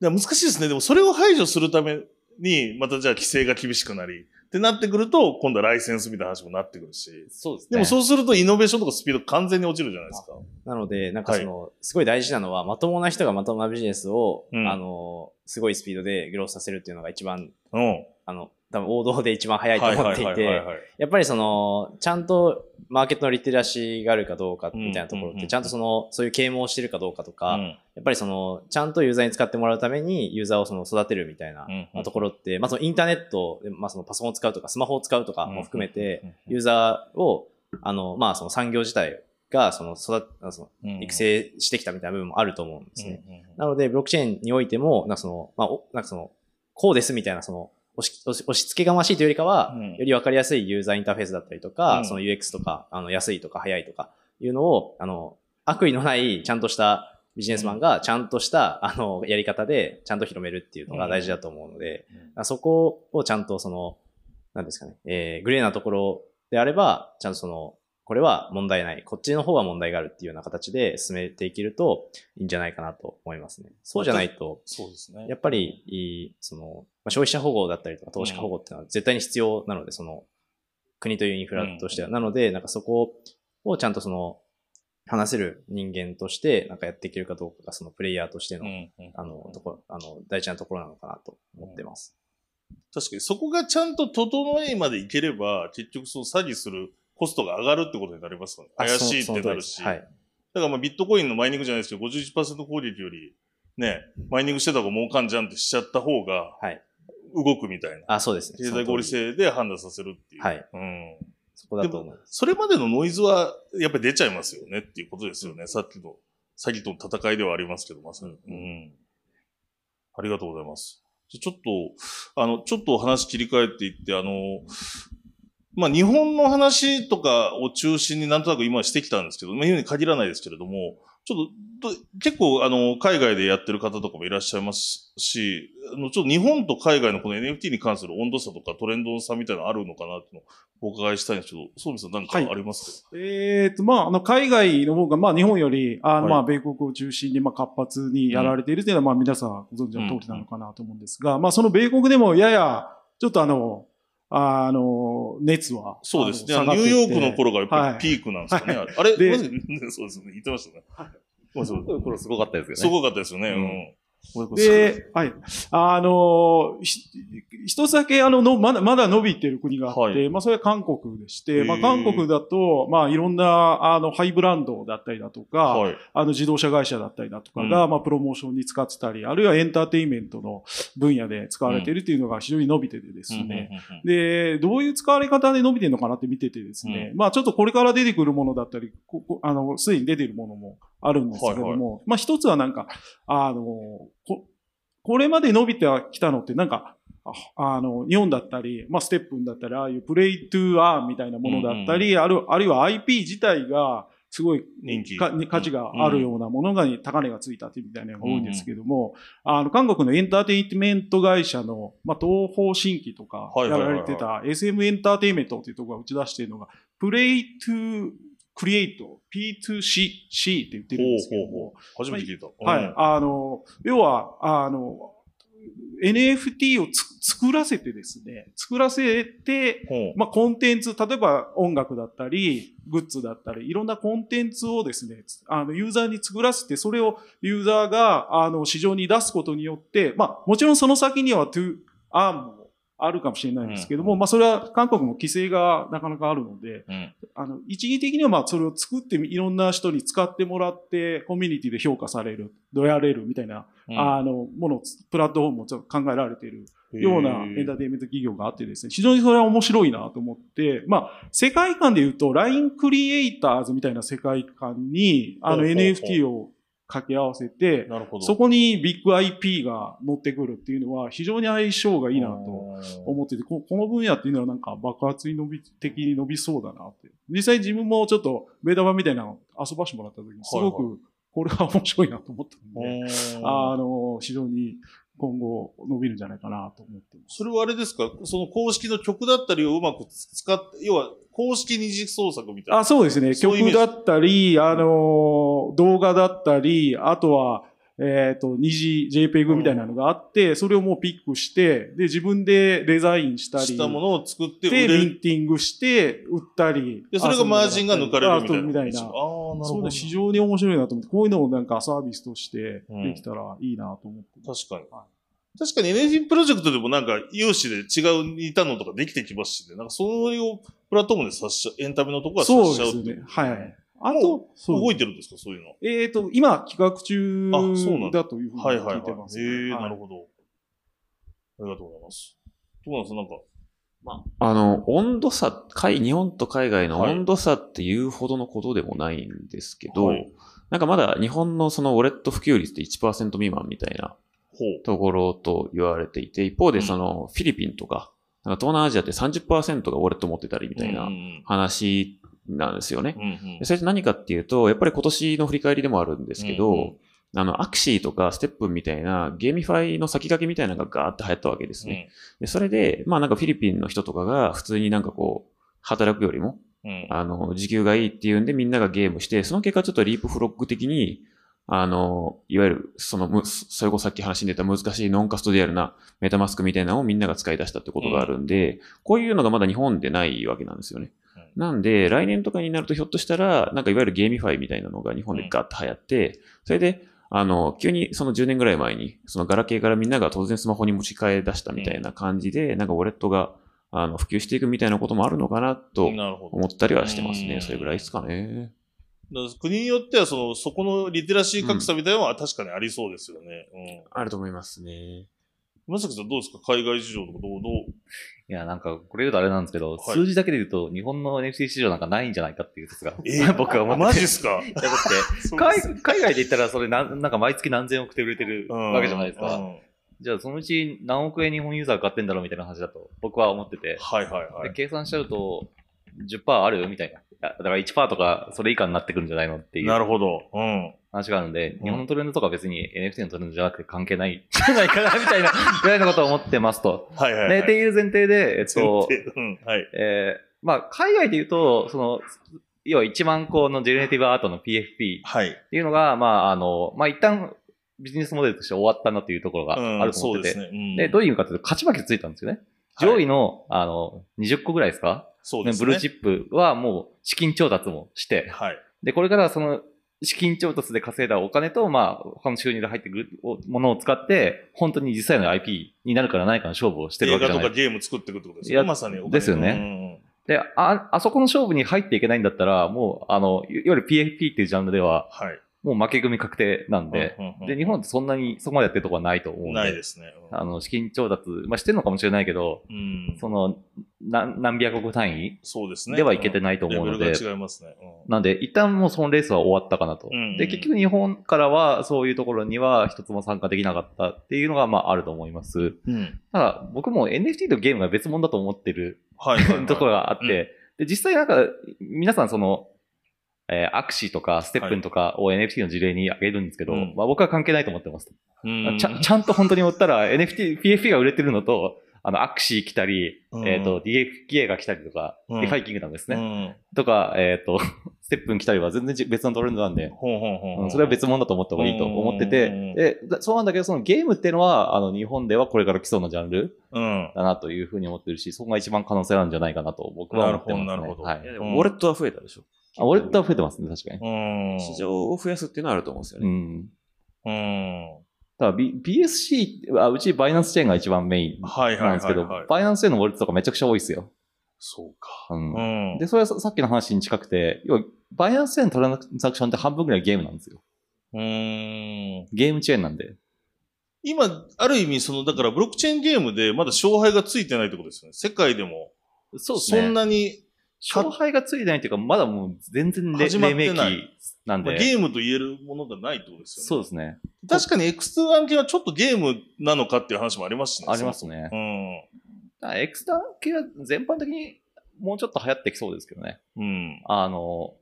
でも難しいですね。でもそれを排除するために、またじゃあ規制が厳しくなり、ってなってくると、今度はライセンスみたいな話もなってくるし。そうですね。でもそうするとイノベーションとかスピード完全に落ちるじゃないですか。なので、なんかその、すごい大事なのは、まともな人がまともなビジネスを、うんあの、すごいスピードでグロースさせるっていうのが一番、うん。あの、多分王道で一番早いと思っていて、はい。やっぱりその、ちゃんとマーケットのリテラシーがあるかどうかみたいなところって、ちゃんとその、そういう啓蒙をしてるかどうかとか、うん。やっぱりその、ちゃんとユーザーに使ってもらうためにユーザーをその育てるみたいなところって、まあそのインターネットで、まあそのパソコンを使うとかスマホを使うとかも含めてユーザーを、あの、まあその産業自体がその育あその育成してきたみたいな部分もあると思うんですね。なので、ブロックチェーンにおいても、なんかその、まあ、おなんかその、こうですみたいな、その、押し押し押し付けがましいというよりかは、うん。よりわかりやすいユーザーインターフェースだったりとか、うん。その UX とか、あの、安いとか早いとかいうのを、あの、悪意のない、ちゃんとしたビジネスマンが、ちゃんとした、あの、やり方で、ちゃんと広めるっていうのが大事だと思うので、うん。そこをちゃんとその、なんですかね、えー、グレーなところであれば、ちゃんとその、これは問題ない。こっちの方は問題があるっていうような形で進めていけるといいんじゃないかなと思いますね。そうじゃないと、そうですね。やっぱり、その、まあ、消費者保護だったりとか投資家保護っていうのは絶対に必要なので、その、国というインフラとしては。なので、なんかそこをちゃんとその、話せる人間として、なんかやっていけるかどうかが、そのプレイヤーとしての、あの、ところ、あの、大事なところなのかなと思ってます。確かにそこがちゃんと整えまでいければ、結局その詐欺するコストが上がるってことになりますから怪しいそってなるし。はい。だからまあビットコインのマイニングじゃないですけど、51%攻撃より、ね、マイニングしてた方が儲かんじゃんってしちゃった方が、はい。動くみたいな。あ、そうですね。経済合理性で判断させるっていう。はい。うん。そこだと思います。それまでのノイズは、やっぱり出ちゃいますよねっていうことですよね。さっきの、詐欺との戦いではありますけど、まさに。ううん。ありがとうございます。じゃちょっと、あの、ちょっと話切り替えていって、あの、まあ、日本の話とかを中心になんとなく今はしてきたんですけど、まあ、日本に限らないですけれども、ちょっと、ど結構、あの、海外でやってる方とかもいらっしゃいますし、あの、ちょっと日本と海外のこの NFT に関する温度差とかトレンドの差みたいなのあるのかなっていうのをお伺いしたいんですけど、そうみさんなんかありますか、えっ、と、まあ、あの、海外の方が、まあ、日本より、あの、はい。まあ、米国を中心に、まあ、活発にやられているというのは、まあ、皆さんご存知の通りなのかなと思うんですが、まあ、その米国でもやや、ちょっとあの、あの、熱は。そうですね。ニューヨークの頃頃がやっぱはいりピークなんですよね。はあれ、あれで <laughs> そうですね。言ってましたね。まあそうこれすごかったですよね。すごかったですよね。ううんん。で、はい。あの、ひ一つだけ、あの、のまだ、まだ伸びてる国があって、はい。まあ、それは韓国でして、まあ、韓国だと、まあ、いろんな、あの、ハイブランドだったりだとか、はい。あの、自動車会社だったりだとかが、まあ、プロモーションに使ってたり、あるいはエンターテインメントの分野で使われているっていうのが非常に伸びててですね、で、どういう使われ方で伸びてるのかなって見ててですね、まあちょっとこれから出てくるものだったり、ここあの、すでに出てるものもあるんですけれども、まあ一つはなんか、あの、ここれまで伸びてきたのってなんか、ああの、日本だったり、まあステップンだったり、ああいうプレイトゥーアーンみたいなものだったり、あるあるいは IP 自体が、すごい人気。か価値があるようなものが高値がついたってみたいなのが多いんですけども、あの、韓国のエンターテインメント会社の、まあ、東方新規とかやはいはいはい。はいられてた SM エンターテインメントっていうところが打ち出しているのが、プレイトゥクリエイト、P2C、C って言ってるんですけども、初めて聞いた。はい。あの、要は、あの、NFT をつ作らせてですね、作らせて、うん。まあ、コンテンツ、例えば音楽だったり、グッズだったり、いろんなコンテンツをですね、あの、ユーザーに作らせて、それをユーザーが、あの、市場に出すことによって、まあ、もちろんその先には、トゥ、アームもあるかもしれないんですけども、うんまあ、それは韓国も規制がなかなかあるので、うん。あの、一義的にはまあ、それを作ってみ、いろんな人に使ってもらって、コミュニティで評価される、どうやれるみたいな、あの、ものを、プラットフォームもちょっと考えられているようなエンターテインメント企業があってですね、非常にそれは面白いなと思って、まあ、世界観で言うと、LINE クリエイターズみたいな世界観に、あの NFT を掛け合わせて。そこにビッグ IP が乗ってくるっていうのは非常に相性がいいなと思ってて、ここの分野っていうのはなんか爆発に伸び、的に伸びそうだなって。実際自分もちょっとベータ版みたいなの遊ばしてもらった時にすごくこれは面白いなと思ったんで、ああの、非常に今後伸びるんじゃないかなと思ってます。それはあれですか？その公式の曲だったりをうまく使って、要は公式二次創作みたいな。あ、そうですね。曲だったり、あの、動画だったり、あとは、えっ、と、二次 JPEG みたいなのがあって、それをもうピックして、で、自分でデザインしたり、したものを作ってで。ミンティングして、売ったり。で、それがマージンが抜かれるみたいな。みたいな。ああ、なるほど。そうね、非常に面白いなと思って、こういうのをなんかサービスとしてうんできたらいいなと思って。確かには。確かに NFT プロジェクトでもなんか、有志で違う似たのとかできてきますしね。なんか、それをプラットフォームでさしちゃエンタメのとこはさそうしちゃうってですね。はい。あもと、動いてるんですか、そういうの。えっ、と、今企画中あそうなんだだというふうにはいはい聞いてます、はい。へえ、はいなるほど。ありがとうございます。どうなんですかなんか、あの、温度差、海日本と海外のはい温度差っていうほどのことでもないんですけど、はいなんかまだ日本のそのウォレット普及率って1%未満みたいな。ところと言われていて、一方でそのフィリピンとか、なんか東南アジアって30%がウォレット持ってたりみたいな話なんですよね。うんうんでそれって何かっていうと、やっぱり今年の振り返りでもあるんですけど、うんうんあの、 Axie とか STEPN みたいな GameFi の先駆けみたいなのがガーッと流行ったわけですね。でそれで、まあなんかフィリピンの人とかが普通になんかこう、働くよりも、うんうんあの、時給がいいっていうんでみんながゲームして、その結果ちょっと leapfrog 的に、あの、いわゆる、そのむ、それこそさっき話に出た難しい non-custodial な MetaMask みたいなのをみんなが使い出したってことがあるんで、こういうのがまだ日本でないわけなんですよね。うなんで、来年とかになるとひょっとしたら、なんかいわゆる GameFi みたいなのが日本でガッと流行って、それで、あの、急にその10年ぐらい前に、そのガラケーからみんなが当然スマホに持ち替え出したみたいな感じで、なんかウォレットが、あの、普及していくみたいなこともあるのかなと。思ったりはしてますね。うんそれぐらいですかね。国によっては、その、そこのリテラシー格差みたいなのは確かにありそうですよね。うん。あると思いますね。まさきさんどうですか？海外事情とかどう、どう？いや、なんか、これ言うとあれなんですけど、はい数字だけで言うと、日本の NFT 市場なんかないんじゃないかっていう説が、え？僕は思ってて。マジっすか？いやだって <laughs> 海、海外で言ったら、それなん、なんか毎月何千億手売れてるわけじゃないですか。うんじゃあ、そのうち何億円日本ユーザー買ってんだろうみたいな話だと、僕は思ってて。はいはいはいで。計算しちゃうと、10%あるみたいな。いやだから1%とか、それ以下になってくるんじゃないのっていうなるほど。うん。話があるんで、ん日本のトレンドとか別に NFT のトレンドじゃなくて関係ないんじゃないかな、みたいな、ぐらいのことを思ってますと。はいはい、はね、い。っていう前提で、えっと、うん。はい。えーまあ、海外で言うと、その、要は1万個のジェネレティブアートの PFP っはい。ていうのが、まあ、あの、まあ、一旦ビジネスモデルとして終わったなというところがうんあると思ってて、そうですね。うんで、どういう意味かというと、勝ち負けついたんですよね。はい上位の、あの、20個ぐらいですか？そうですね。ブルーチップはもう資金調達もして、はい。で、これからその資金調達で稼いだお金と、まあ、他の収入で入ってくるものを使って、本当に実際の IP になるからないかの勝負をしてる映わけじゃない画とかゲーム作っていくってことですよね。まさにお金。ですよねうん。で、あ、あそこの勝負に入っていけないんだったら、もう、あの、いいわゆる PFP っていうジャンルでは、はい。もう負け組確定なんで、うんうんうんで、日本ってそんなにそこまでやってるとこはないと思うんで、ないですね。うんあの、資金調達、まあしてるのかもしれないけど、うん。その、何何百億単位そうですね。ではいけてないと思うので違いますね。うんなんで、一旦もうそのレースは終わったかなと。うんうんで、結局日本からはそういうところには一つも参加できなかったっていうのが、まああると思います。うん。ただ、僕も NFT とゲームが別物だと思ってるはい。<laughs> ところがあって、で、実際なんか、皆さんその、えー Axie とか STEPN とかを NFT の事例に挙げるんですけど、うんまあ僕は関係ないと思ってます。うんちゃんちゃんと本当に追ったら NFT、PFP が売れてるのと、あの、 Axie 来たり、うんえっ、と、DFK が来たりとか、うん DeFi Kingdom ですね。うん。とか、えっ、と、 STEPN 来たりは全然別のトレンドなんで、それは別物だと思った方がいいと思っててうん、で、だそうなんだけど、そのゲームっていうのは、あの、日本ではこれから来そうなジャンルうん。だなというふうに思ってるし、そこが一番可能性なんじゃないかなと僕は思ってます、ね。なるほどなるほどはいウォレットは増えたでしょ？あ、ウォレットは増えてますね、確かに。うん。市場を増やすっていうのはあると思うんですよね。うん。うん。ただ、B、BSC は、うちバイナンスチェーンが一番メインはいはいなんですけど。バイナンスチェーンのウォレットとかめちゃくちゃ多いですよ。そうか。うんうん。で、それはささっきの話に近くて、要は、バイナンスチェーンのトランザクションって半分ぐらいゲームなんですよ。うーん。ゲームチェーンなんで。今、ある意味、その、だから、ブロックチェーンゲームでまだ勝敗がついてないってことですよね。世界でも。そうそんなに、勝敗がついてないっていうか、まだもう全然レ始まってない黎明期なんで。まあゲームと言えるものがないってことですよね。そうですね。確かに X2 案件はちょっとゲームなのかっていう話もありますしね。ありますねそもだから X 系は全般的にもうちょっと流行ってきそうですけどね。うん。うん。あの、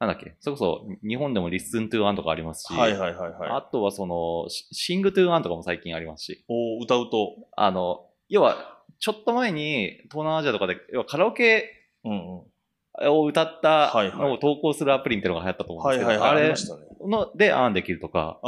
なんだっけ、それこそ日本でも Listen to Earn とかありますし、はいはいはいはい。あとはその、シ Sing to Earn とかも最近ありますし、を歌うと。あの、要は、ちょっと前に東南アジアとかで、要はカラオケ。を歌ったはいはいのを投稿するアプリみたいなのが流行ったと思うんですけど、はいはいはい。ああれ。のでアーンできるとか。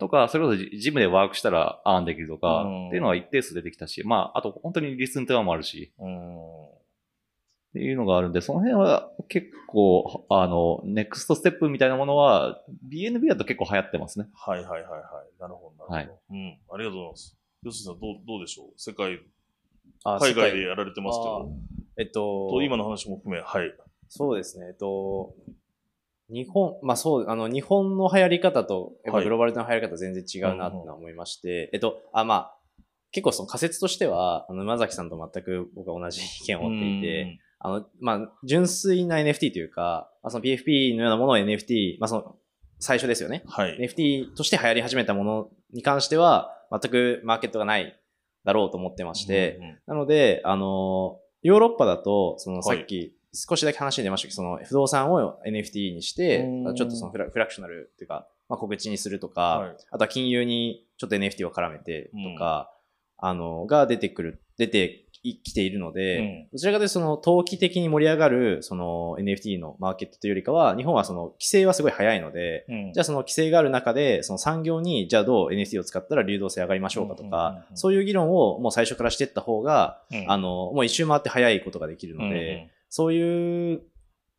とか、それこそジジムでワークしたらアーンできるとかうん、っていうのは一定数出てきたし、まあ、あと本当にリスントゥアもあるし、うん。っていうのがあるんで、その辺は結構、あの、ネクストステップみたいなものは、BNB だと結構流行ってますね。はいはいはいはい。なるほど、なるほど。うん。ありがとうございます。よしさん、どう、どうでしょう？世界、あ海外世でやられてますけど。えっと、と今の話も含め、はい。そうですね。えっと、日本、まあそう、あの、日本の流行り方と、やっぱはいグローバルの流行り方全然違うなって思いまして、えっと、あ、まあ、結構その仮説としては、あの、馬崎さんと全く僕は同じ意見を持っていて、あの、まあ、純粋な NFT というか、まあ、その PFP のようなものを NFT、まあその、最初ですよね。うん、はい。NFT として流行り始めたものに関しては、全くマーケットがないだろうと思ってまして、うんうんなので、あの、ヨーロッパだと、そのはい。さっき少しだけ話に出ましたけど、その不動産を NFT にしてうん、ちょっとそのフラフラクショナルっていうか、まあ、告知にするとか、はい。あとは金融にちょっと NFT を絡めてとか、あの、が出てくる、出てきているので、うんどちらかというとその投機的に盛り上がるその NFT のマーケットというよりかは、日本はその規制はすごい早いので、うんじゃあその規制がある中で、その産業に、じゃあどう NFT を使ったら流動性上がりましょうかとかそういう議論をもう最初からしていった方が、うんあの、もう一周回って早いことができるので、そういう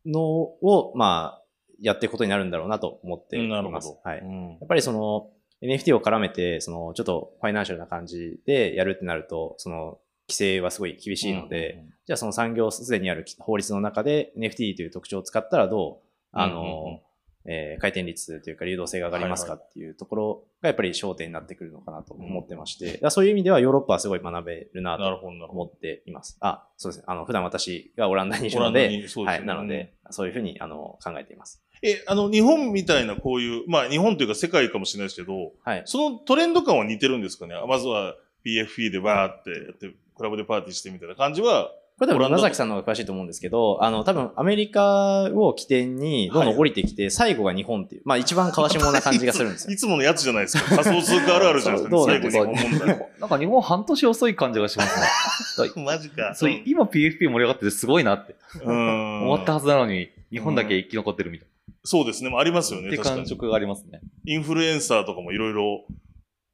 のを、まあ、やっていくことになるんだろうなと思っています。ど。はい。うんやっぱりその NFT を絡めて、そのちょっとファイナンシャルな感じでやるってなると、その規制はすごい厳しいので、うんうんうんじゃあその産業すでにある法律の中で NFT という特徴を使ったらどう、あの、うんうんうんえー回転率というか流動性が上がりますかっていうところがやっぱり焦点になってくるのかなと思ってまして、だからそういう意味ではヨーロッパはすごい学べるなと思ど。っています。あ、そうですね。あの、普段私がオランダにいるので、でねはい。なので、そういうふうにあの考えています。え、あの、日本みたいなこういう、まあ、日本というか世界かもしれないですけど、はい。そのトレンド感は似てるんですかね？まずは PFP でバーってやって、クラブでパーティーしてみたいな感じは、これ多分オランダ山崎さんの方が詳しいと思うんですけど、あの、多分アメリカを起点にどんどん降りてきて、最後が日本っていう、まあ一番川下な感じがするんですよ <laughs> い。つものやつじゃないですか。仮想通貨あるあるじゃないですか。最後なんですか日本問題。<laughs> なんか日本半年遅い感じがしますね。<laughs> マジか。そう今 PFP 盛り上がっててすごいなって。うん。終わったはずなのに、日本だけ生き残ってるみたいそうですね。まあありますよな。ね。って確かに。感触がありますね。インフルエンサーとかもいろいろ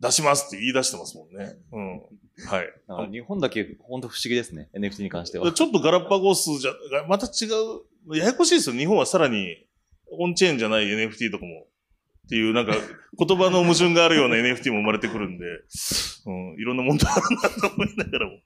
出しますって言い出してますもんね。うん。はい。日本だけ本当不思議ですね。NFT に関しては。ちょっとガラパゴスじゃ、また違う、ややこしいですよ。日本はさらにオンチェーンじゃない NFT とかも、っていうなんか <laughs> 言葉の矛盾があるような NFT も生まれてくるんで、うん、いろんな問題あるなと思いながらも。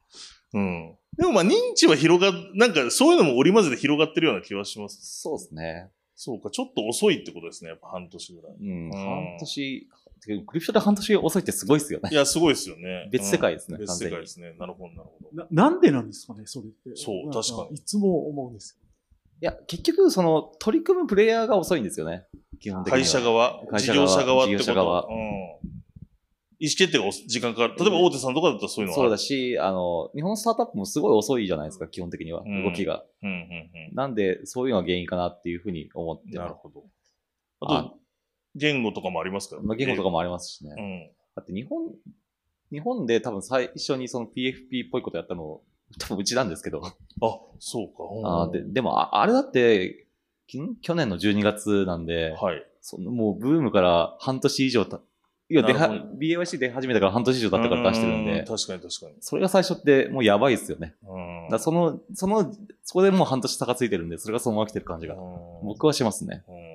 うん。でもまあ認知は広が、なんかそういうのも織り交ぜて広がってるような気はします。そうですね。そうか、ちょっと遅いってことですね。やっぱ半年ぐらい。うん。ん半年、クリプトで半年遅いってすごいですよねい。や、すごいですよね。別世界ですねうん別世界ですね。なるほど、なるほど。ななんでなんですかね、それって。そう確かにいつも思うんですいや、結局、その、取り組むプレイヤーが遅いんですよね。基本的には。会社側、会社側事業者側ってこと。事業者側うん。意思決定がお時間かかる。例えば大手さんとかだったらそういうのはあそうるだし、あの、日本のスタートアップもすごい遅いじゃないですか、基本的には。うん動きが。うんうんなんで、そういうのが原因かなっていうふうに思ってうん。なる。ほど。あと、言語とかもありますからまあ、言語とかも。もありますしね。うん。だって日本、日本で多分最初にその PFP っぽいことやったの、多分うちなんですけど。あ、そうか。あーででもあ、あれだって、き去年の12月なんで、はい。そのもうブームから半年以上た、いや、出は BAYC 出始めたから半年以上経ったから出してるんうで、確かに確かに。それが最初ってもうやばいですよね。うん。だその、その、そこでもう半年差がついてるんで、それがそのまま来てる感じが、うん僕はしますね。うん。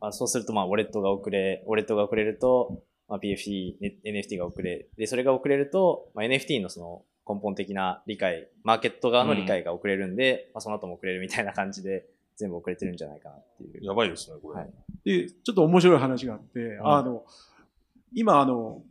あそうすると、まあ、ウォレットが遅れ、ウォレットが遅れると、まあ、PFP、ね NFT が遅れ、で、それが遅れると、まあ、NFT のその根本的な理解、マーケット側の理解が遅れるんで、まあ、その後も遅れるみたいな感じで、全部遅れてるんじゃないかなっていう。やばいですね、これ。はい。で、ちょっと面白い話があって、ん。あの、今、あの、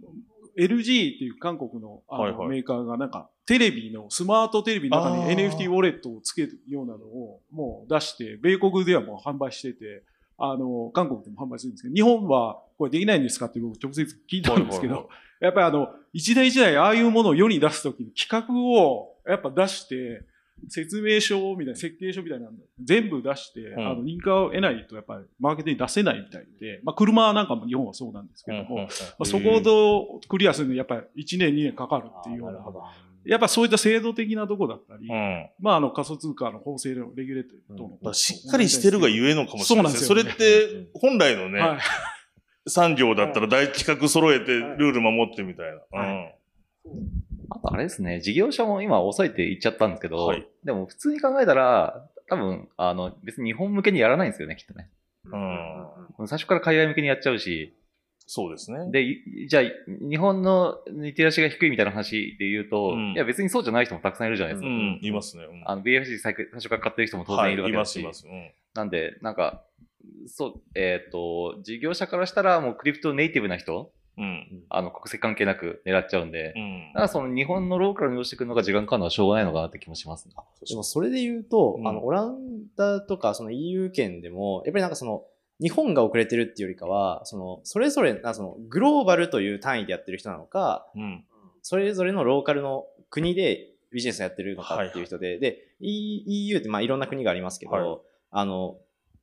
LG っていう韓国のあのはいはい。メーカーがなんか、テレビの、スマートテレビの中に NFT ウォレットをつけるようなのをもう出して、米国ではもう販売してて、あの、韓国でも販売するんですけど、日本はこれできないんですかって僕直接聞いたんですけど、やっぱりあの、一台一台ああいうものを世に出すときに企画をやっぱ出して、説明書みたいな、設計書みたいなの全部出して、ん。あの、認可を得ないとやっぱりマーケットに出せないみたいで、まあ車なんかも日本はそうなんですけども、まあ、そこをどうクリアするのにやっぱり1年2年かかるっていうようなやっぱそういった制度的なとこだったり、うん。まあ、あの仮想通貨の法制のレギュレート等の、だからしっかりしてるがゆえのかもしれないですね。それそうなんですよねって、本来のね、はい。産業だったら大企画揃えてルール守ってみたいな。はうん。あとあれですね、事業者も今遅いって言っちゃったんですけど、はいでも普通に考えたら、多分、あの、別に日本向けにやらないんですよね、きっとね。うん。最初から海外向けにやっちゃうし、そうですね。で、いじゃあ、日本のリテラシーが低いみたいな話で言うと、うんいや別にそうじゃない人もたくさんいるじゃないですか。うん、いますね。うんあの、BFC 最初最初から買ってる人も当然いるわけだし、はい、います、います。うん。なんで、なんか、そう、えっ、と、事業者からしたらもうクリプトネイティブな人、うん。あの、国籍関係なく狙っちゃうんで、うんだからその日本のローカルに寄してくるのが時間かかるのはしょうがないのかなって気もしますね。でもそれで言うと、うんあの、オランダとかその EU 圏でも、やっぱりなんかその、日本が遅れてるっていうよりかは、その、それぞれ、なその、グローバルという単位でやってる人なのか、うん。それぞれのローカルの国でビジネスをやってるのかっていう人で、で、E- EU ってまあいろんな国がありますけど、はい。あの、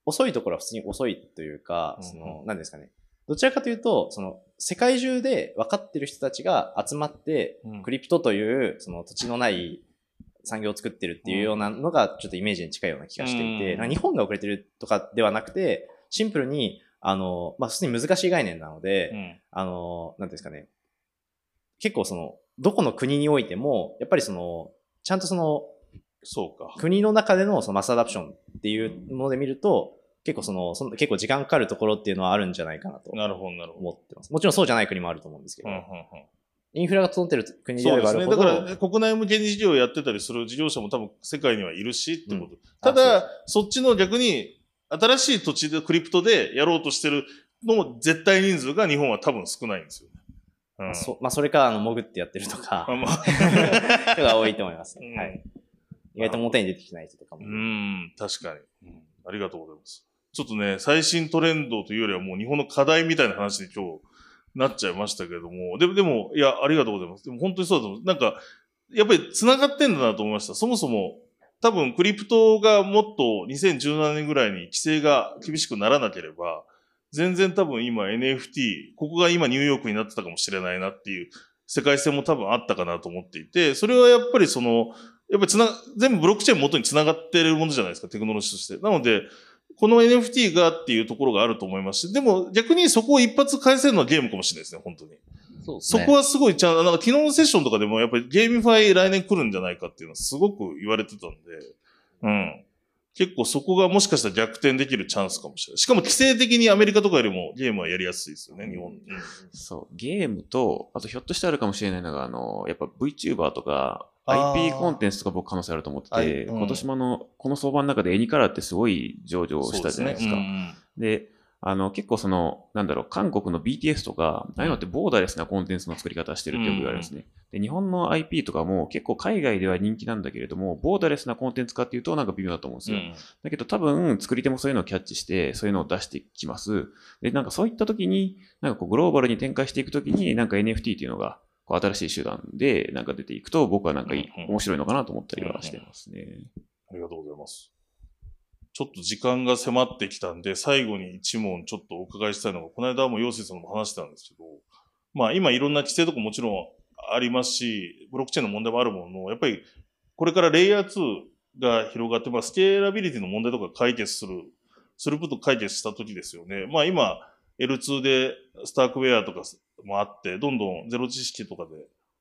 遅いところは普通に遅いというか、うんうん。その、何ですかね。どちらかというと、その、世界中で分かってる人たちが集まって、うん。クリプトという、その土地のない産業を作ってるっていうようなのが、ちょっとイメージに近いような気がしていて、うん日本が遅れてるとかではなくて、シンプルに、あの、まあ、普通に難しい概念なので、うん。あの、なんていうんですかね。結構その、どこの国においても、やっぱりその、ちゃんとその、そうか。国の中でのそのマスアダプションっていうもので見ると、結構その、その結構時間かかるところっていうのはあるんじゃないかなとなるほど、なるほど。思ってます。もちろんそうじゃない国もあると思うんですけど、うんうんうんインフラが整ってる国であそうですね。ればあるほど、だから、国内向けに事業をやってたりする事業者も多分世界にはいるしってこと。うんただ、そっちの逆に、新しい土地でクリプトでやろうとしてるの絶対人数が日本は多分少ないんですよね。うん。そまあ、それか、あの、潜ってやってるとかまあ、まあ人が多いと思います。<laughs> うんはい。意外と表に出てきてない人とかも。うん、確かに、うん。ありがとうございます。ちょっとね、最新トレンドというよりはもう日本の課題みたいな話に今日なっちゃいましたけれども、でも、でも、いや、ありがとうございます。でも本当にそうだと思う。なんか、やっぱり繋がってんだなと思いました。そもそも、多分クリプトがもっと2017年ぐらいに規制が厳しくならなければ、全然多分今 NFT、ここが今ニューヨークになってたかもしれないなっていう世界線も多分あったかなと思っていて、それはやっぱりその、やっぱりつな、全部ブロックチェーン元に繋がってるものじゃないですか、テクノロジーとして。なので、この NFT がっていうところがあると思いますし、でも逆にそこを一発返せるのはゲームかもしれないですね、本当に。そうですね。そこはすごいちゃんと、なんか昨日のセッションとかでもやっぱり GameFi 来年来るんじゃないかっていうのはすごく言われてたんで、うん。結構そこがもしかしたら逆転できるチャンスかもしれない。しかも規制的にアメリカとかよりもゲームはやりやすいですよね、日本。うんそう、ゲームと、あとひょっとしてあるかもしれないのが、あの、やっぱ VTuber とか、IP コンテンツとか僕可能性あると思ってて、はいうん今年もあの、この相場の中でエニカラーってすごい上場したじゃないですか。そうねで、あの、結構その、なんだろう、韓国の BTS とか、ああいうのってボーダーレスなコンテンツの作り方してるってよく言われるんですね。で、日本の IP とかも結構海外では人気なんだけれども、ボーダーレスなコンテンツかっていうとなんか微妙だと思うんですよ。うんだけど多分作り手もそういうのをキャッチして、そういうのを出してきます。で、なんかそういった時に、なんかこうグローバルに展開していく時に、なんか NFT っていうのが、こう新しい手段でなんか出ていくと、僕はなんか面白いのかなと思ったりはしてますね。ありがとうございます。ちょっと時間が迫ってきたんで、最後に一問ちょっとお伺いしたいのが、この間も陽水さんも話したんですけど、まあ今いろんな規制とかもちろんありますし、ブロックチェーンの問題もあるものの、やっぱりこれからレイヤー2が広がって、まあスケーラビリティの問題とか解決する、スループット解決した時ですよね。まあ今 L2 でスタークウェアとかもあって、どんどんゼロ知識とかで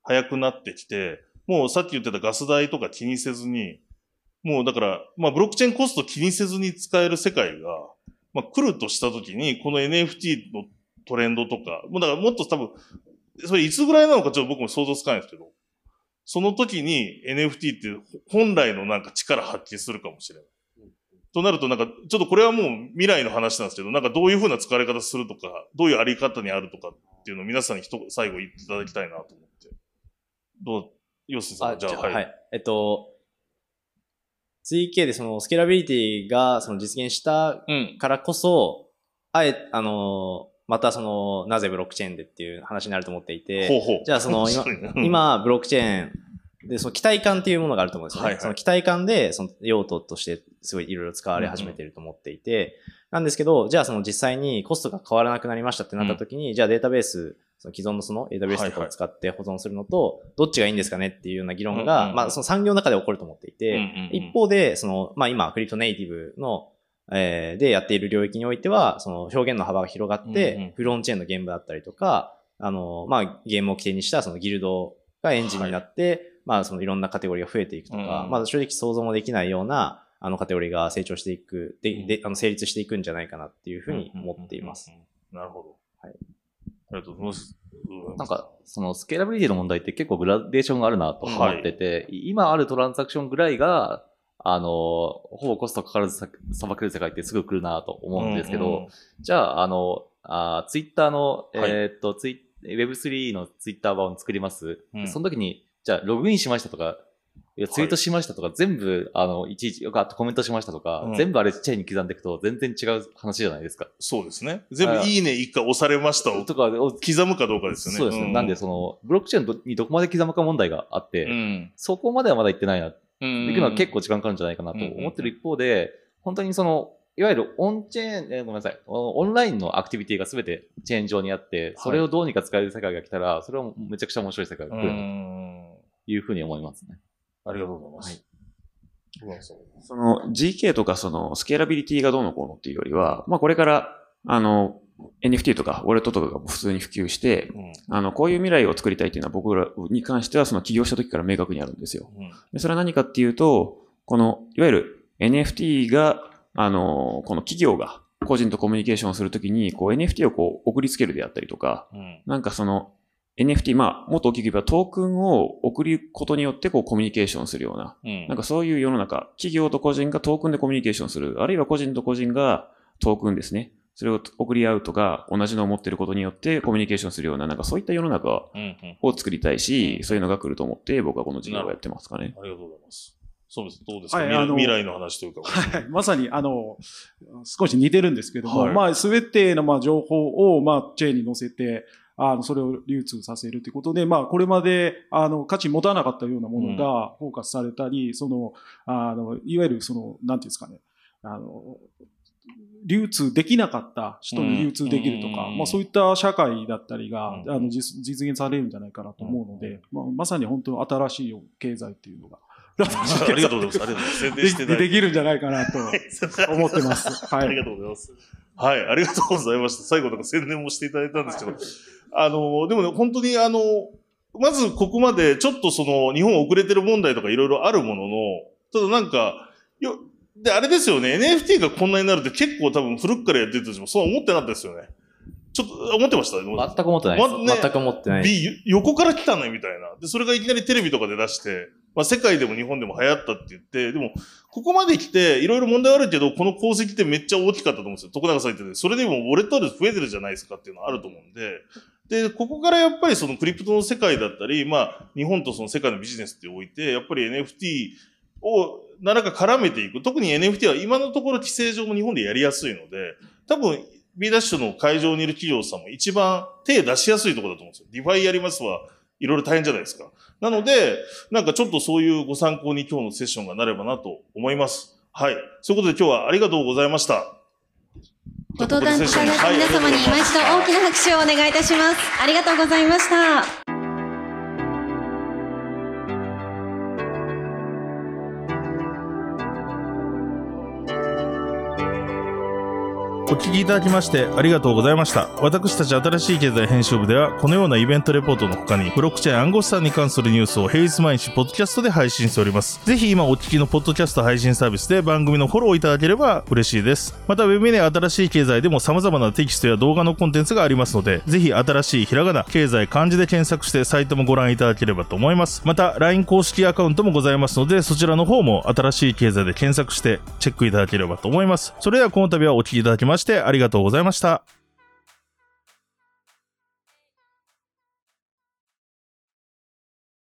早くなってきて、もうさっき言ってたガス代とか気にせずに、もうだから、まあブロックチェーンコスト気にせずに使える世界が、まあ来るとしたときに、この NFT のトレンドとか、もうだからもっと多分、それいつぐらいなのかちょっと僕も想像つかないんですけど、その時に NFT って本来のなんか力発揮するかもしれない。となるとなんか、ちょっとこれはもう未来の話なんですけど、なんかどういう風な使われ方するとか、どういうあり方にあるとかっていうのを皆さんに一最後言っていただきたいなと思って。どう、ヨスさん、じゃあ、はい。はい。えっと、3K でそのスケーラビリティがその実現したうん。からこそ、あえ、あの、またその、なぜブロックチェーンでっていう話になると思っていて、ほうほう。じゃあその今 <laughs> 今、ブロックチェーンで、その期待感っていうものがあると思うんですよね。はいはいその期待感で、その用途としてすごいいろいろ使われ始めてると思っていて、なんですけど、じゃあその実際にコストが変わらなくなりましたってなった時に、じゃあデータベースその既存のそのはい AWS とかを使って保存するのと、どっちがいいんですかねっていうような議論が、まあその産業の中で起こると思っていて、一方で、その、まあ今、クリプトネイティブの、えーでやっている領域においては、その表現の幅が広がって、フロンチェーンの現場だったりとか、あの、まあゲームを起点にしたそのギルドがエンジンになって、まあそのいろんなカテゴリーが増えていくとか、うんまあ正直想像もできないような、あのカテゴリーが成長していく、で、で、あの成立していくんじゃないかなっていうふうに思っています。なるほど。はい。ありがとうございます。なんか、そのスケーラビリティの問題って結構グラデーションがあるなと思ってて、今あるトランザクションぐらいが、あの、ほぼコストかからずささばける世界ってすぐ来るなと思うんですけど、うん。うんじゃあ、あの、あツイッターの、はい。えーっと、ツイ Web3 のツイッター版を作ります。うん。その時に、じゃあ、ログインしましたとか、いやツイートしましたとか、全部、あの、いちいち、よかったコメントしましたとか、うん全部あれチェーンに刻んでいくと、全然違う話じゃないですか。そうですね。全部いいね一回押されましたをとかを刻むかどうかですよね。そうですね。なんで、その、ブロックチェーンにどこまで刻むか問題があって、うん。そこまではまだ行ってないな。うん。できるのは結構時間かかるんじゃないかなと思ってる一方で、本当にその、いわゆるオンチェーン、えーごめんなさい、オオンラインのアクティビティが全てチェーン上にあって、それをどうにか使える世界が来たら、それはめちゃくちゃ面白い世界がう来るとん。いうふうに思いますね。ありがとうございます。ごめんなさい。その GK とかそのスケーラビリティがどうのこうのっていうよりは、まあこれから、あの、NFT とかウォレットとかが普通に普及して、うん。あの、こういう未来を作りたいっていうのは僕らに関してはその起業した時から明確にあるんですよ。うん。でそれは何かっていうと、この、いわゆる NFT が、あの、この企業が個人とコミュニケーションをするときに、こう NFT をこう送りつけるであったりとか、うん。なんかその NFT、まあ、もっと大きく言えばトークンを送ることによってこうコミュニケーションするような、うんなんかそういう世の中、企業と個人がトークンでコミュニケーションする、あるいは個人と個人がトークンですね。それを送り合うとか、同じのを持っていることによってコミュニケーションするような、なんかそういった世の中うんうんを作りたいし、そういうのが来ると思って、僕はこの事業をやってますかね。ありがとうございます。そうです。どうですか、はいあの未来未来の話というか。はい、まさに、あの、少し似てるんですけども、はいまあ、すべての、まあ、情報を、まあ、チェーンに載せて、あの、それを流通させるということで、まあ、これまで、あの、価値持たなかったようなものがフォーカスされたり、その、あの、いわゆる、その、なんていうんですかね、あの、流通できなかった人に流通できるとか、うん。まあそういった社会だったりが、うん。あの実実現されるんじゃないかなと思うので、まあ、まさに本当新しい経済っていうのが、ありがとうございます。ありがとうございます。宣伝してない。でできるんじゃないかなと思ってます。はい。ありがとうございます。はい、ありがとうございました。最後なんか宣伝もしていただいたんですけど、あの、でもね、本当にあの、まずここまでちょっとその日本遅れてる問題とかいろいろあるものの、ただなんか、よ、で、あれですよね、NFT がこんなになるって結構多分古くからやってる人たちもそう思ってなかったですよね。ちょっと、思ってました？全く思ってないです。まね全く思ってない。B、横から来たねみたいな。で、それがいきなりテレビとかで出して、まあ世界でも日本でも流行ったって言って、でも、ここまで来て、いろいろ問題あるけど、この功績ってめっちゃ大きかったと思うんですよ。徳永さん言ってて、それでもウォレット増えてるじゃないですかっていうのはあると思うんで、で、ここからやっぱりそのクリプトの世界だったり、まあ、日本とその世界のビジネスっておいて、やっぱり NFT を何らか絡めていく。特に NFT は今のところ規制上も日本でやりやすいので、多分 B ダッシュの会場にいる企業さんも一番手出しやすいところだと思うんですよ。 DeFi やりますはいろいろ大変じゃないですか。なので、なんかちょっとそういうご参考に今日のセッションがなればなと思います。はい。そういうことで今日はありがとうございました。ご登壇いただいた皆様に今一度大きな拍手をお願いいたします。ありがとうございました。お聞きいただきましてありがとうございました。私たち新しい経済編集部では、このようなイベントレポートの他に、ブロックチェーン暗号資産に関するニュースを平日毎日ポッドキャストで配信しております。ぜひ今お聞きのポッドキャスト配信サービスで番組のフォローいただければ嬉しいです。また、ウェブで新しい経済でも様々なテキストや動画のコンテンツがありますので、ぜひ新しいひらがな、経済漢字で検索してサイトもご覧いただければと思います。また、LINE 公式アカウントもございますので、そちらの方も新しい経済で検索してチェックいただければと思います。それではこの度はお聞きいただきましてましてありがとうございました。